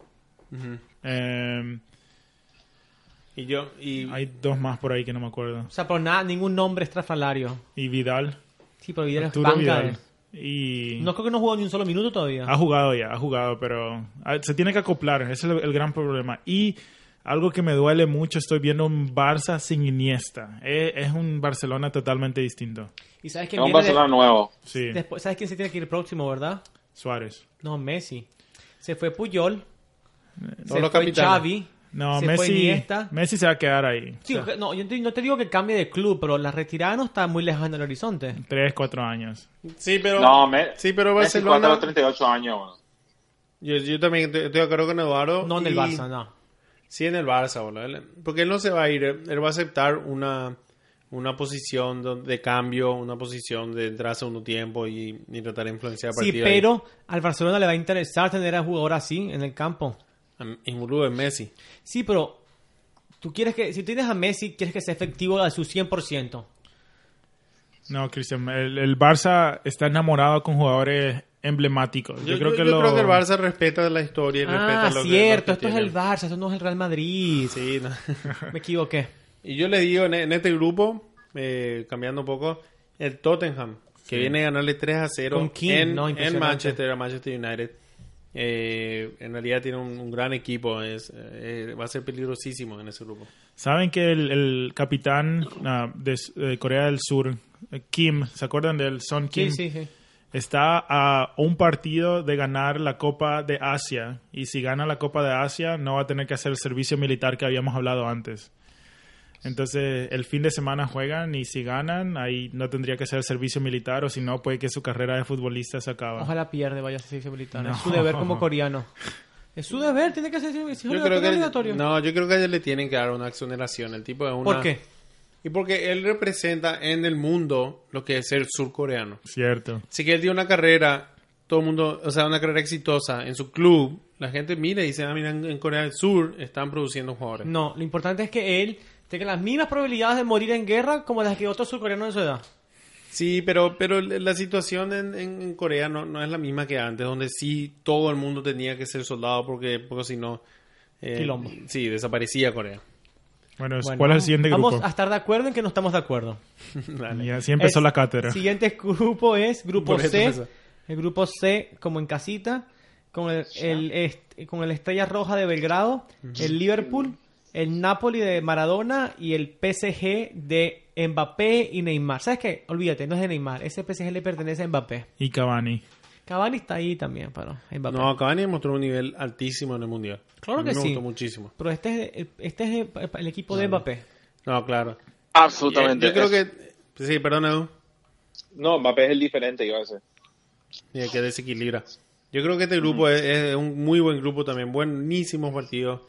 Ujú.
Eh,
Y yo, y
hay dos más por ahí que no me acuerdo.
O sea, por nada, ningún nombre estrafalario.
Y Vidal,
Sí, pero Vidal es
Arturo
banca.
Vidal.
eh.
Y
No creo que no jugó ni un solo minuto todavía.
Ha jugado ya, ha jugado, pero ah, se tiene que acoplar, ese es el, el gran problema. Y algo que me duele mucho, estoy viendo un Barça sin Iniesta. Es, es un Barcelona totalmente distinto.
¿Y sabes
Es un
de-
Barcelona nuevo.
Sí,
después? ¿Sabes quién se tiene que ir próximo, verdad?
Suárez.
No, Messi. Se fue Puyol. se
los
fue
capitanes.
Xavi.
No,
se
Messi. Messi se va a quedar ahí.
Sí,
O sea,
no, yo te- no te digo que cambie de club, pero la retirada no está muy lejana del horizonte.
Tres, cuatro años.
Sí, pero,
No, me,
sí, pero
Messi
Barcelona.
los 38 años. bueno.
Yo, yo también estoy estoy de acuerdo con Eduardo.
No en el Barça, no.
Sí, en el Barça, boludo. Porque él no se va a ir. Él va a aceptar una, una posición de cambio, una posición de entrar a segundo tiempo y, y tratar de influenciar
Sí,
partidos. ahí.
pero al Barcelona le va a interesar tener a un jugador así en el campo.
Y boludo es Messi.
Sí, pero tú quieres que, si tienes a Messi, quieres que sea efectivo a su 100%.
No, Cristian, el, el Barça está enamorado con jugadores emblemáticos. Yo,
Yo,
creo
yo-
que
yo
lo...
creo que el Barça respeta la historia y respeta
Ah,
lo que-
cierto,
lo que
esto es el. Barça, esto no es el Real Madrid.
Sí, no.
Me equivoqué.
Y yo le digo en, en este grupo, eh, cambiando un poco, el Tottenham, que viene a ganarle 3 a 0
Con King,
en, en. Manchester, a Manchester United. Eh, en realidad tiene un, un gran equipo, es, eh, va a ser peligrosísimo en ese grupo.
Saben que el, el capitán ah, de, de Corea del Sur, Kim, ¿se acuerdan del Son Kim?
Sí, sí, sí.
está a un partido de ganar la Copa de Asia y si gana la Copa de Asia no va a tener que hacer el servicio militar que habíamos hablado antes. Entonces el fin de semana juegan y si ganan ahí no tendría que el servicio militar o si no puede que su carrera de futbolista se acaba.
Ojalá pierde, vaya a servicio militar.
No.
Es su deber como coreano. Es su deber, tiene que ser servicio obligatorio.
no, yo creo que a ellos le tienen que dar una exoneración. El tipo es una,
¿Por qué?
Y porque él representa en el mundo lo que es ser surcoreano.
Cierto.
Si que él dio una carrera, todo el mundo, o sea, una carrera exitosa en su club, la gente mira y dice, ah, mira, en Corea del Sur están produciendo jugadores.
No, lo importante es que él tenga las mismas probabilidades de morir en guerra como las que otros surcoreanos de su edad.
Sí, pero, pero la situación en, en- en Corea no, no es la misma que antes, donde sí todo el mundo tenía que ser soldado porque, porque si no... eh,
Quilombo.
Sí, desaparecía Corea.
Bueno,
Bueno,
¿cuál es el siguiente
vamos
grupo?
a estar de acuerdo en que no estamos de acuerdo.
Dale.
Y así empezó
Es-
la cátedra.
Siguiente grupo es grupo
Por
C. El grupo C, como en casita, con el, el est- con el Estrella Roja de Belgrado, el Liverpool, el Napoli de Maradona y el PSG de Mbappé y Neymar. ¿Sabes qué? Olvídate, no es de Neymar. Ese PSG le pertenece a Mbappé.
Y Cavani.
Cavani está ahí también, pero Mbappé.
No, Cavani mostró un nivel altísimo en el Mundial.
Claro
A mí
que
me
sí.
gustó muchísimo.
Pero este es, el, este es el, el equipo de Mbappé.
No, claro.
Absolutamente.
Yo creo que... Sí, perdón, Edu.
No, Mbappé es el diferente, iba a decir.
Y que desequilibra. Yo creo que este grupo es, es un muy buen grupo también, buenísimos partidos,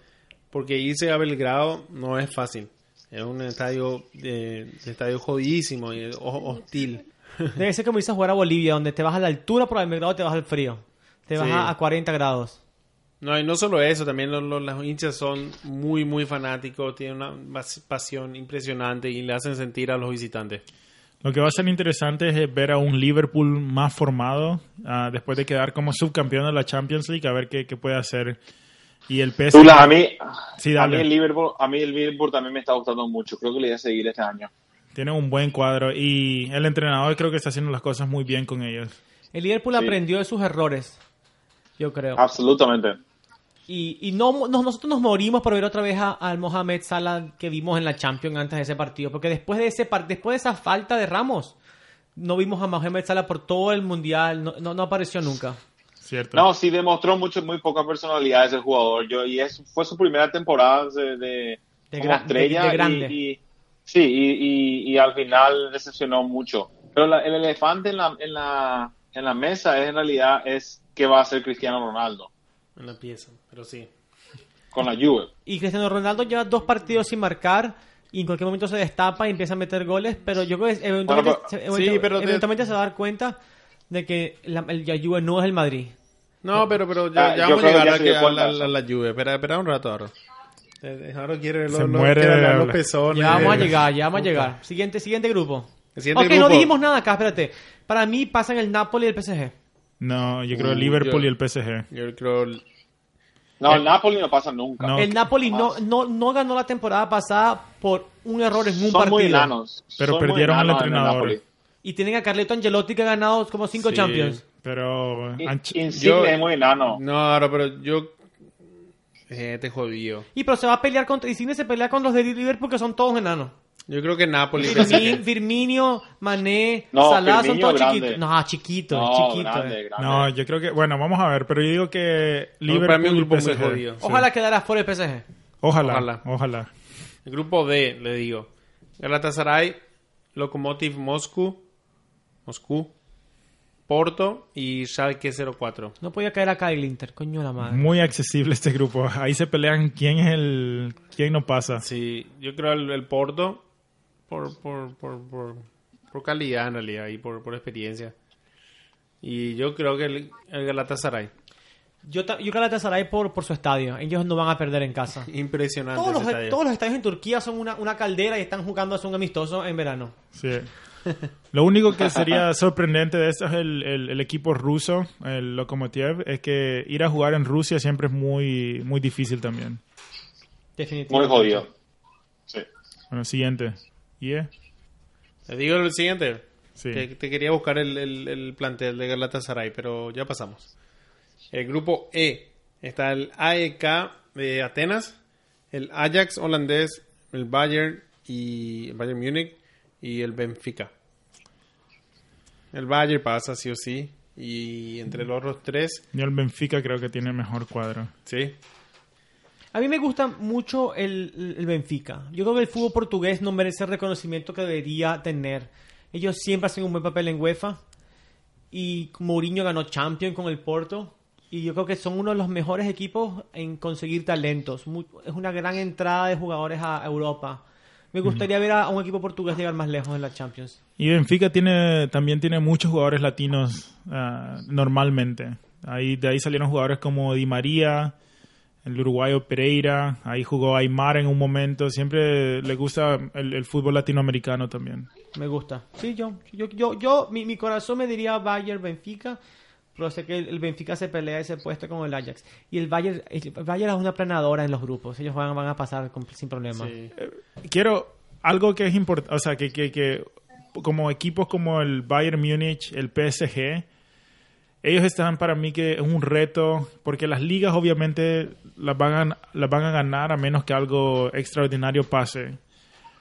porque irse a Belgrado no es fácil. Es un estadio de estadio jodidísimo y ho- hostil.
Debe ser como irse a jugar a Bolivia, donde te vas a la altura, pero al Belgrado te vas al frío. Te vas
Sí.
a, a 40 grados.
No, y no solo eso, también los, los- los hinchas son muy, muy fanáticos, tienen una pas- pasión impresionante y le hacen sentir a los visitantes.
Lo que va a ser interesante es ver a un Liverpool más formado ah, después de quedar como subcampeón de la Champions League, a ver qué, qué puede hacer. Y el PSG...
Tula, a mí,
Sí,
a mí el Liverpool, a mí el Liverpool también me está gustando mucho. Creo que le voy a seguir este año.
Tiene un buen cuadro y el entrenador creo que está haciendo las cosas muy bien con ellos.
El Liverpool
Sí.
aprendió de sus errores, yo creo.
Absolutamente.
Y, y no, no- nosotros nos morimos por ver otra vez a- al Mohamed Salah que vimos en la Champions antes de ese partido. Porque después de ese par- después de esa falta de Ramos, no vimos a Mohamed Salah por todo el mundial. No, no, no apareció nunca.
¿Cierto?
No, sí demostró mucho, muy poca personalidad ese jugador. Yo, y es, fue su primera temporada de, de,
De
como
gra-
estrella.
de- de
y-
grande.
Y, sí, y, y- y al final decepcionó mucho. Pero la- el elefante en la, en la, en la mesa es en realidad es qué va a hacer Cristiano Ronaldo
En la pieza, pero sí.
con la Juve.
Y Cristiano Ronaldo lleva dos partidos sin marcar y en cualquier momento se destapa y empieza a meter goles, pero yo creo que eventualmente,
Bueno,
se-
sí,
eventu-
pero te-
eventualmente se va a dar cuenta de que la, el la Juve no es el Madrid.
No, pero, pero ya,
Ah,
ya vamos a llegar a, que- a la,
eso.
la, la Juve. Espera, espera un rato ahora. Eh, Ahora quiere los, los- los pezones.
Ya vamos a
Eh,
llegar, ya vamos a llegar. Siguiente, siguiente grupo.
El siguiente
ok, no dijimos nada acá, espérate. Para mí pasan el Napoli y el PSG.
No, yo creo
Uh,
Liverpool
yo-
y el PSG.
Yo creo...
No, el Napoli no pasa nunca.
No.
El Napoli no, no, no ganó la temporada pasada por un error en un
Son muy
partido.
enanos.
Pero
Son muy
perdieron al
en el
entrenador.
Y tienen a Carleto Angelotti que ha ganado como cinco
Sí.
Champions.
Pero
Insigne
Yo-
es muy enano.
No, pero yo... Eh, te jodido.
Y pero se va a pelear contra. Y Cine se pelea con los de Liverpool que son todos enanos.
Yo creo que Napoli...
Firmin- Firmino, Mané,
No,
Salah son todos
grande.
chiquitos. No, chiquitos,
No,
chiquitos.
grande,
eh.
grande.
no, yo creo que, bueno, vamos a ver, pero yo digo que
No, para mí
Liverpool
un grupo muy jodido.
Sí.
Ojalá quedara fuera el PSG.
Ojalá,
Ojalá.
ojalá.
El grupo D, le digo. Galatasaray, Lokomotiv Moscú, Moscú, Porto y Schalke 04.
No podía caer acá el Inter, coño la madre.
Muy accesible este grupo. Ahí se pelean quién es el quién no pasa.
Sí, yo creo el, el Porto por, por, por, por, por calidad en realidad y por, por experiencia. Y yo creo que el, el Galatasaray.
Yo, yo Galatasaray por, por su estadio. Ellos no van a perder en casa.
Impresionante.
Todos los,
ese estadio.
todos los estadios en Turquía son una, una caldera y están jugando a un amistoso en verano.
Sí. Lo único que sería sorprendente de esto es el, el- el equipo ruso, el Lokomotiv, es que ir a jugar en Rusia siempre es muy, muy difícil también.
Muy
Definitivamente.
jodido. Sí.
Bueno, siguiente. ¿Yeah?
Te digo el siguiente.
Sí.
Te quería buscar el, el, el plantel de Galatasaray, pero ya pasamos. El grupo E. Está el AEK de Atenas, el Ajax holandés, el Bayern y el Bayern Múnich y el Benfica. El Bayern pasa sí o sí. Y entre los otros tres,
Yo el Benfica creo que tiene mejor cuadro.
sí.
A mí me gusta mucho el, el Benfica. Yo creo que el fútbol portugués no merece el reconocimiento que debería tener. Ellos siempre hacen un buen papel en UEFA. Y Mourinho ganó Champions con el Porto. Y yo creo que son uno de los mejores equipos en conseguir talentos. Mu- es una gran entrada de jugadores a Europa. Me gustaría ver a, a un equipo portugués llegar más lejos en la Champions.
Y Benfica tiene, también tiene muchos jugadores latinos ah, normalmente. Ahí, de ahí salieron jugadores como Di María, el uruguayo Pereira, ahí jugó Aymar en un momento. Siempre le gusta el, el fútbol latinoamericano también.
Me gusta. Sí, yo, yo, yo, yo mi, mi corazón me diría Bayern Benfica, pero sé que el, el Benfica se pelea ese puesto con el Ajax. Y el Bayern, el Bayern es una planadora en los grupos. Ellos van, van a pasar con- sin problema.
sí.
Quiero algo que es importante, o sea, que, que, que como equipos como el Bayern Múnich, el PSG, ellos están para mí que es un reto, porque las ligas obviamente las van a, las van a ganar a menos que algo extraordinario pase.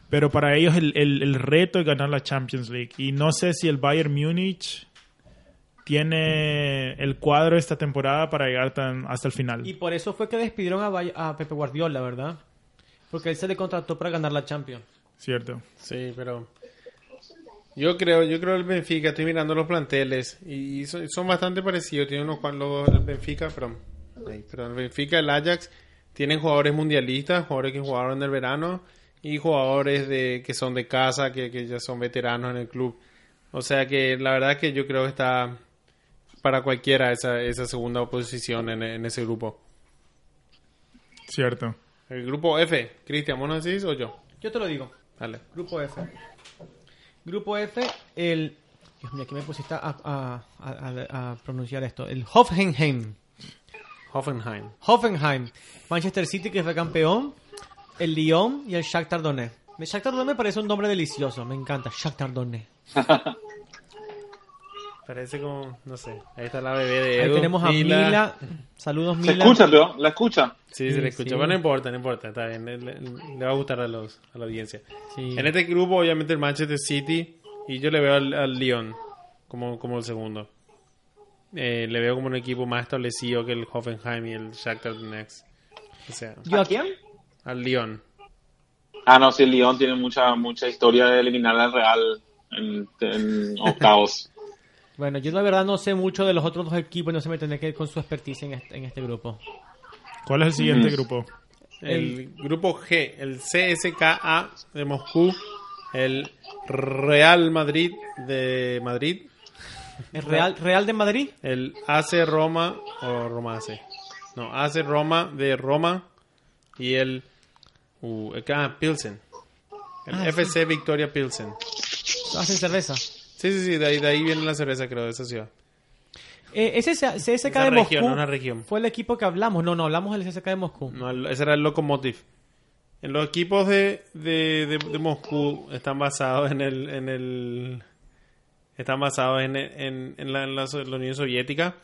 Pero para ellos el, el, el reto es ganar la Champions League. Y no sé si el Bayern Múnich tiene el cuadro esta temporada para llegar tan, hasta el final.
Y por eso fue que despidieron a, Bay- a Pepe Guardiola, ¿verdad? Porque él se le contrató para ganar la Champions.
¿Cierto?
Sí, pero yo creo, yo creo el Benfica, estoy mirando los planteles y son, son bastante parecidos. Tiene unos cuantos el Benfica, pero, perdón, el Benfica, el Ajax tienen jugadores mundialistas, jugadores que jugaron en el verano y jugadores de que son de casa, que, que ya son veteranos en el club. O sea que la verdad que yo creo que está para cualquiera esa, esa segunda posición en, en ese grupo.
Cierto.
El grupo F, Cristian, ¿vos nos decís o yo?
Yo te lo digo.
Dale.
Grupo F. Grupo F, el... Dios mío, aquí me pusiste a, a- a- a- a pronunciar esto. El Hoffenheim.
Hoffenheim.
Hoffenheim, Manchester City que fue campeón, el Lyon y el Shakhtar Donetsk. El Shakhtar Donetsk me parece un nombre delicioso, me encanta, Shakhtar Donetsk.
Parece como, no sé, ahí está la bebé de
Ahí
Edu.
tenemos a Mila, saludos
¿Se
Mila.
escucha, Leo? ¿La escucha?
Sí, se le escucha.
Sí.
Bueno, no importa, no importa, está bien, le, le- le va a gustar a, los, a la audiencia.
Sí.
En este grupo, obviamente, el Manchester City y yo le veo al, al Lyon como, como el segundo. Eh, le veo como un equipo más establecido que el Hoffenheim y el Shakhtar Donetsk. O sea,
Yo
¿A quién?
al Lyon.
Ah, no, sí, el Lyon tiene mucha mucha historia de eliminar al Real en, en octavos.
Bueno, yo la verdad no sé mucho de los otros dos equipos, no se me tendré que ir con su experticia en este, en este grupo.
¿Cuál es el siguiente grupo?
El grupo G, el CSKA de Moscú, el Real Madrid de Madrid,
¿El Real, Real de Madrid?
el AC Roma o Roma AC. No, AC Roma de Roma y el uh, acá, Pilsen. El
Ah,
FC Victoria Pilsen.
Hacen cerveza.
Sí, sí, sí, de ahí, de ahí viene la cerveza, creo, de esa ciudad.
Eh, ese CSK
Una
de
región,
Moscú
una región.
fue el equipo que hablamos. No, no, hablamos del CSK de Moscú.
No, ese era el Lokomotiv. En los equipos de, de, de, de Moscú están basados en el, en el están basados en, en, en la, en la, so- la Unión Soviética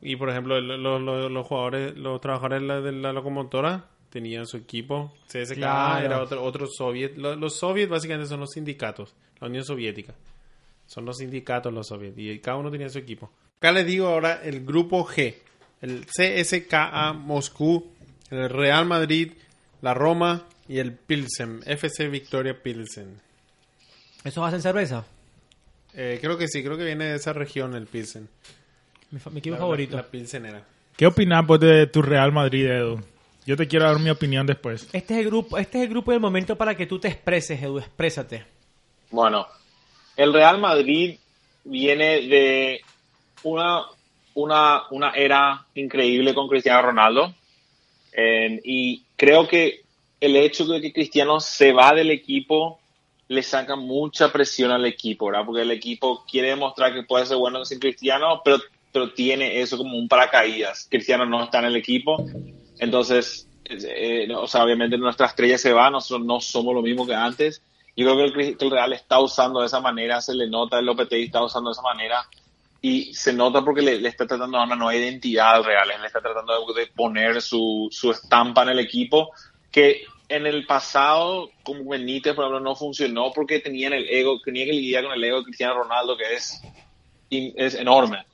y por ejemplo el- los, los, los jugadores los trabajadores de la, de la locomotora tenían su equipo CSKA
Claro.
era otro otro soviet los, los soviets básicamente son los sindicatos la Unión Soviética son los sindicatos los soviets y cada uno tenía su equipo acá les digo ahora el grupo G el CSKA Moscú el Real Madrid la Roma y el Pilsen FC Victoria Pilsen
¿Esos hacen cerveza?
Eh, creo que sí creo que viene de esa región el Pilsen
Mi, fa- mi equipo
La-
favorito.
la, la Pilsenera
¿Qué opinas vos de tu Real Madrid, Edu? Yo te quiero dar mi opinión después.
Este es el grupo, este es el grupo del momento para que tú te expreses, Edu, exprésate.
Bueno, el Real Madrid viene de una, una, una era increíble con Cristiano Ronaldo. Eh, y creo que el hecho de que Cristiano se va del equipo le saca mucha presión al equipo, ¿verdad? Porque el equipo quiere demostrar que puede ser bueno sin Cristiano, pero, pero tiene eso como un paracaídas. Cristiano no está en el equipo, entonces, eh, o sea, obviamente nuestra estrella se va, nosotros no somos lo mismo que antes. Yo creo que el, que el Real está usando de esa manera, se le nota, el Lopetegui está usando de esa manera y se nota porque le, le está tratando dar una nueva identidad al Real, le está tratando de, de poner su, su estampa en el equipo, que en el pasado, como Benítez, por ejemplo, no funcionó porque tenían el ego, tenía que lidiar con el ego de Cristiano Ronaldo, que es, es enorme.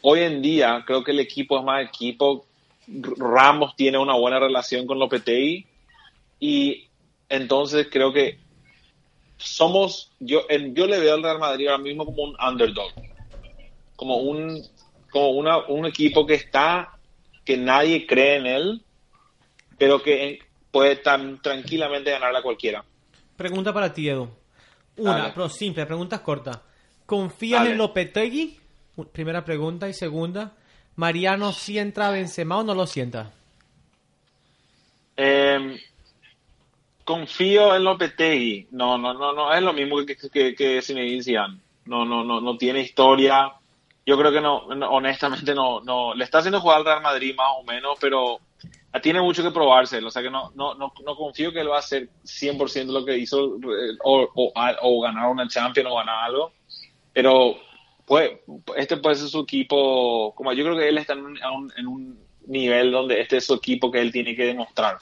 Hoy en día, creo que el equipo es más equipo. Ramos tiene una buena relación con Lopetegui y entonces creo que somos, yo, en- yo le veo al Real Madrid ahora mismo como un underdog, como un, como una, un equipo que está, que nadie cree en él, pero que eh, puede tan tranquilamente ganarle a cualquiera.
Pregunta para ti, Edu. Una,
Dale.
pero simple, preguntas cortas. ¿Confías
Dale.
en Lopetegui? Primera pregunta. Y segunda, ¿Mariano si entra a Benzema o no lo sienta?
Eh, confío en Lopetegui. No, no, no, no es lo mismo que, que, que Zinedine Zidane. No, no, no, no tiene historia. Yo creo que no, no, honestamente no, no, le está haciendo jugar al Real Madrid más o menos, pero tiene mucho que probárselo. O sea que no, no, no, no confío que él va a hacer 100% lo que hizo eh, o, o, o ganar una Champions o ganar algo. Pero puede, este puede ser su equipo, como yo creo que él está en un- en un nivel donde este es su equipo que él tiene que demostrar.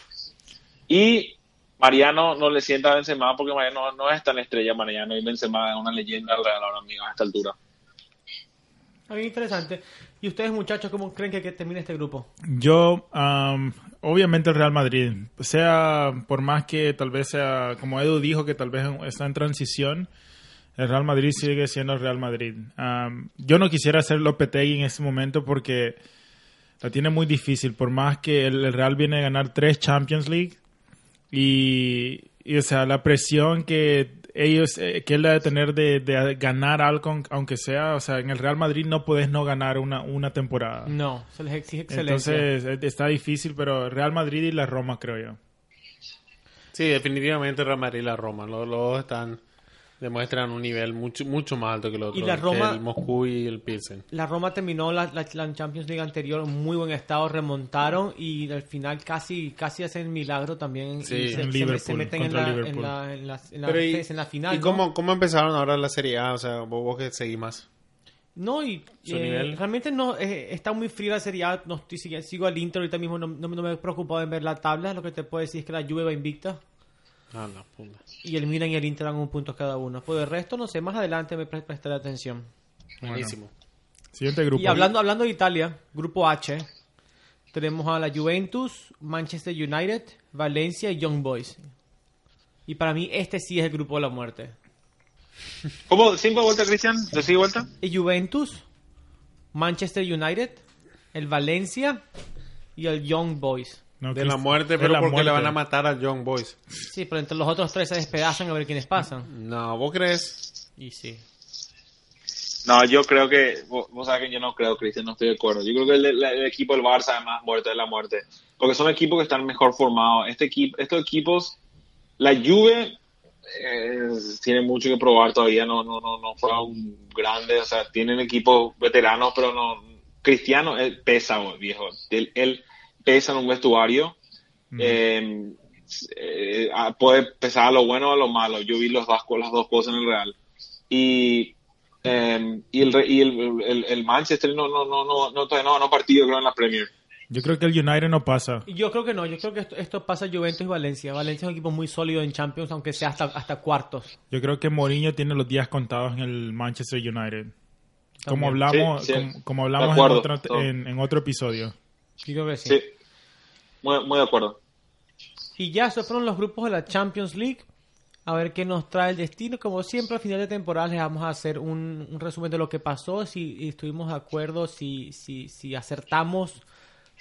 Y Mariano no le sienta a Benzema porque Mariano no es tan estrella Mariano y Benzema es una leyenda Real ahora mismo a esta altura.
Bien interesante. ¿Y ustedes, muchachos, cómo creen que, que termine este grupo?
Yo, am, obviamente el Real Madrid, sea por más que tal vez sea, como Edu dijo, que tal vez está en transición, el Real Madrid sigue siendo el Real Madrid. Am, yo no quisiera hacer Lopetegui en este momento porque la tiene muy difícil, por más que el, el Real viene a ganar tres Champions League y, y, o sea, la presión que ellos, eh, que él debe tener de, de ganar algo, aunque sea, o sea, en el Real Madrid no puedes no ganar una, una temporada.
No, se les exige excelencia.
Entonces eh, está difícil, pero Real Madrid y la Roma, creo yo.
Sí, definitivamente Real Madrid y la Roma. Los, los dos están demuestran un nivel mucho mucho más alto que el otro.
Y la
que
Roma-
el Moscú y el Pilsen.
La Roma terminó la, la- la Champions League anterior en muy buen estado, remontaron y al final casi casi hacen milagro también.
Sí,
y se,
en
se-
Liverpool,
se meten en la, en, la, en, la, en la-
Pero y,
en la final.
¿y
¿no?
cómo, cómo empezaron ahora la Serie A? O sea, vos, vos que seguís más.
No, y eh, realmente no eh, está muy fría la Serie A. No estoy, sigue- sigo al Inter ahorita mismo, no, no- no me he preocupado en ver la tabla. Lo que te puedo decir es que la Juve va invicta
Ah, puta.
y el Milan y el Inter dan un punto cada uno. Por el resto, no sé, más adelante me pre- prestaré atención.
Buenísimo.
Siguiente grupo.
Y hablando, hablando de Italia, grupo H, tenemos a la Juventus, Manchester United, Valencia y Young Boys. Y para mí este sí es el grupo de la muerte.
¿Cómo? ¿Cinco vueltas, Cristian? ¿Decí vuelta?
El Juventus, Manchester United, el Valencia y el Young Boys.
No,
De la muerte, pero
la
porque le
muerte.
van a matar a Young Boys.
Sí, pero entre los otros tres se despedazan a ver quiénes pasan.
No, ¿vos crees?
Y sí.
No, yo creo que, vos, vos sabés que yo no creo, Cristian, no estoy de acuerdo. Yo creo que el, el- el equipo del Barça es más muerte de la muerte. Porque son equipos que están mejor formados. Este equipo, estos equipos, la Juve eh, tiene mucho que probar todavía, no, no, no, no fueron grandes, o sea, tienen equipos veteranos, pero no, Cristiano él pesa, viejo. Él, él pesa en un vestuario. Eh, eh, ah, puede pesar a lo bueno o a lo malo. Yo vi los dos, las dos cosas en el Real. Y, eh, y, el, re- y el, el, el Manchester no, no, no, no, no, todavía no ganó partido, creo, en la Premier.
Yo creo que el United no pasa.
Y Yo creo que no, yo creo que esto, esto pasa Juventus y Valencia. Valencia es un equipo muy sólido en Champions, aunque sea hasta, hasta cuartos.
Yo creo que Mourinho tiene los días contados en el Manchester United. Como hablamos,
Sí, sí.
como, como hablamos
acuerdo,
en, otro, en, en otro episodio.
Yo creo que sí.
Sí, muy, muy de acuerdo.
Y ya, esos fueron los grupos de la Champions League. A ver qué nos trae el destino. Como siempre, a final de temporada les vamos a hacer un, un resumen de lo que pasó, si estuvimos de acuerdo, si, si, si acertamos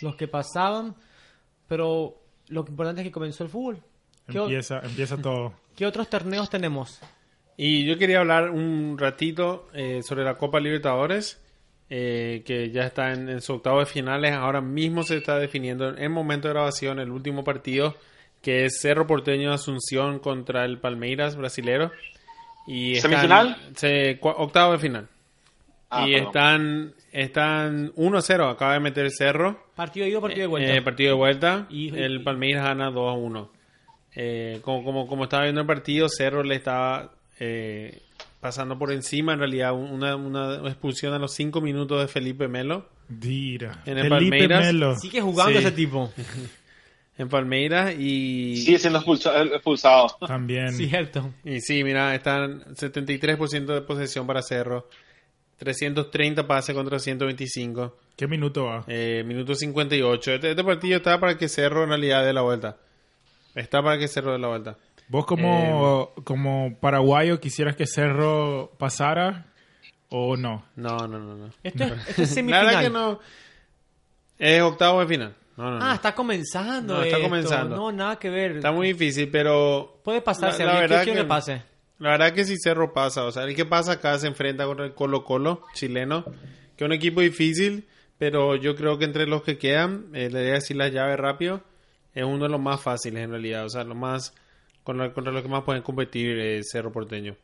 los que pasaban. Pero lo importante es que comenzó el fútbol. ¿Qué, o-
Empieza, empieza todo.
qué otros torneos tenemos?
Y yo quería hablar un ratito eh, sobre la Copa Libertadores, eh, que ya está en, en su octavo de finales. Ahora mismo se está definiendo en momento de grabación el último partido, que es Cerro Porteño Asunción contra el Palmeiras brasilero. Y están-
¿Semifinal?
se- octavo de final.
Ah,
y
perdón.
están, están 1-0, acaba de meter Cerro.
Partido de ida o partido de vuelta.
Eh, partido de vuelta.
Y-
el Palmeiras gana 2 a 1. Eh, como, como, como estaba viendo el partido, Cerro le estaba eh, pasando por encima. En realidad, una, una expulsión a los 5 minutos de Felipe Melo.
Dira.
En el
Felipe
Palmeiras,
Melo.
Sigue jugando
Sí.
ese tipo.
En Palmeiras y,
Sigue siendo expulsa- expulsado.
También.
Cierto.
y sí, mira, están 73% de posesión para Cerro. 330 pases contra 125.
¿Qué minuto va?
Eh, minuto 58. Este, este partido está para que Cerro en realidad dé la vuelta. Está para que Cerro dé la vuelta.
¿Vos como,
Eh,
como paraguayo quisieras que Cerro pasara o no?
No, no, no, no.
Esto es, esto es
La
semifinal.
verdad que no. Es octavo de final. No, no, no.
Ah, está comenzando.
No, está
esto.
comenzando.
No, nada que ver.
Está muy difícil, pero
Puede pasarse.
La- la
a ver,
verdad
¿qué quiero
que-
que pase?
la verdad que si Cerro pasa, o sea, el que pasa acá se enfrenta con el Colo Colo chileno, que es un equipo difícil, pero yo creo que entre los que quedan, eh, le voy a decir las llaves rápido, es uno de los más fáciles en realidad, o sea, lo más contra, contra los que más pueden competir es Cerro Porteño.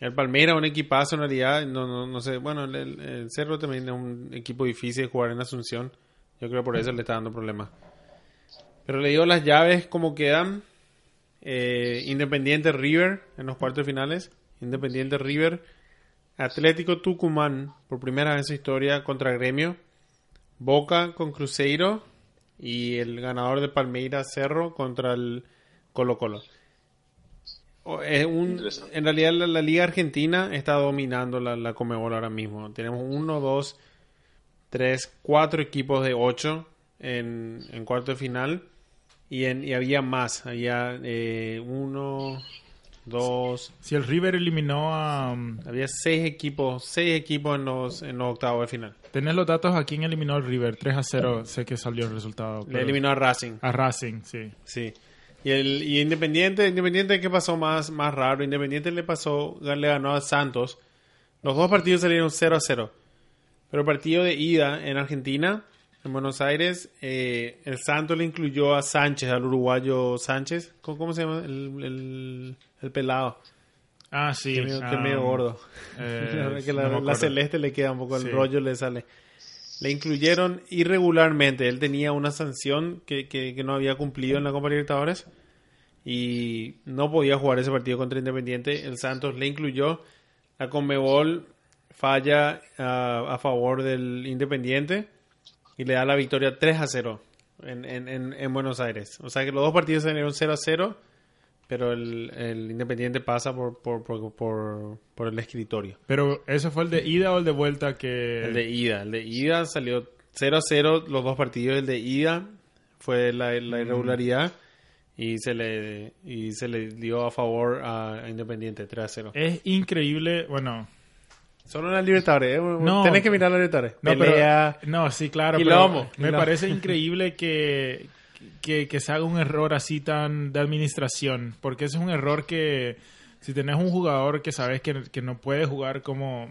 El Palmeiras, un equipazo en realidad, no, no, no sé, bueno, el, el- Cerro también es un equipo difícil de jugar en Asunción, yo creo por eso le está dando problemas. Pero le digo las llaves como quedan. Eh, Independiente River en los cuartos finales. Independiente River. Atlético Tucumán por primera vez en su historia contra Gremio. Boca con Cruzeiro. Y el ganador de Palmeiras Cerro contra el Colo Colo. Es un- en realidad la, la Liga Argentina está dominando la, la Comebol ahora mismo. Tenemos uno, dos, tres, cuatro equipos de ocho en, en cuarto de final. Y, en, y había más. Había eh, uno, dos.
Si el River eliminó a... um,
Había seis equipos. Seis equipos en los, en los octavos de final.
Tenés los datos a quién eliminó el River. 3 a 0 sé que salió el resultado.
Le eliminó a Racing.
A Racing, sí.
Sí. Y el y Independiente, Independiente ¿qué pasó más, más raro? Independiente le pasó, le ganó a Santos. Los dos partidos salieron 0 a 0. Pero el partido de ida en Argentina, en Buenos Aires, eh, el Santos le incluyó a Sánchez, al uruguayo Sánchez. ¿Cómo, cómo se llama? El, el, el pelado.
Ah, sí.
Que medio, que
ah,
medio gordo.
eh,
que la, celeste le queda un poco, el
Sí.
rollo le sale. Le incluyeron irregularmente. Él tenía una sanción que, que, no había cumplido en la Copa Libertadores y no podía jugar ese partido contra Independiente. El Santos le incluyó. La Conmebol falla ah, a favor del Independiente y le da la victoria 3 a 0 en, en, en, en Buenos Aires. O sea que los dos partidos salieron 0 a 0, pero el, el Independiente pasa por, por, por, por, por el escritorio.
Pero ¿eso fue el de ida o el de vuelta que...
El de ida. El de ida salió 0 a 0 los dos partidos. El de ida fue la, la irregularidad. y se le y se le dio a favor a Independiente 3 a 0.
Es increíble, bueno,
Solo en la Libertadores, ¿eh?
No.
tenés que mirar la Libertadores.
No,
Pelea.
pero, no, sí, claro. Pero me parece increíble que, que, que se haga un error así tan de administración. Porque ese es un error que si tenés un jugador que sabes que, que no puede jugar como...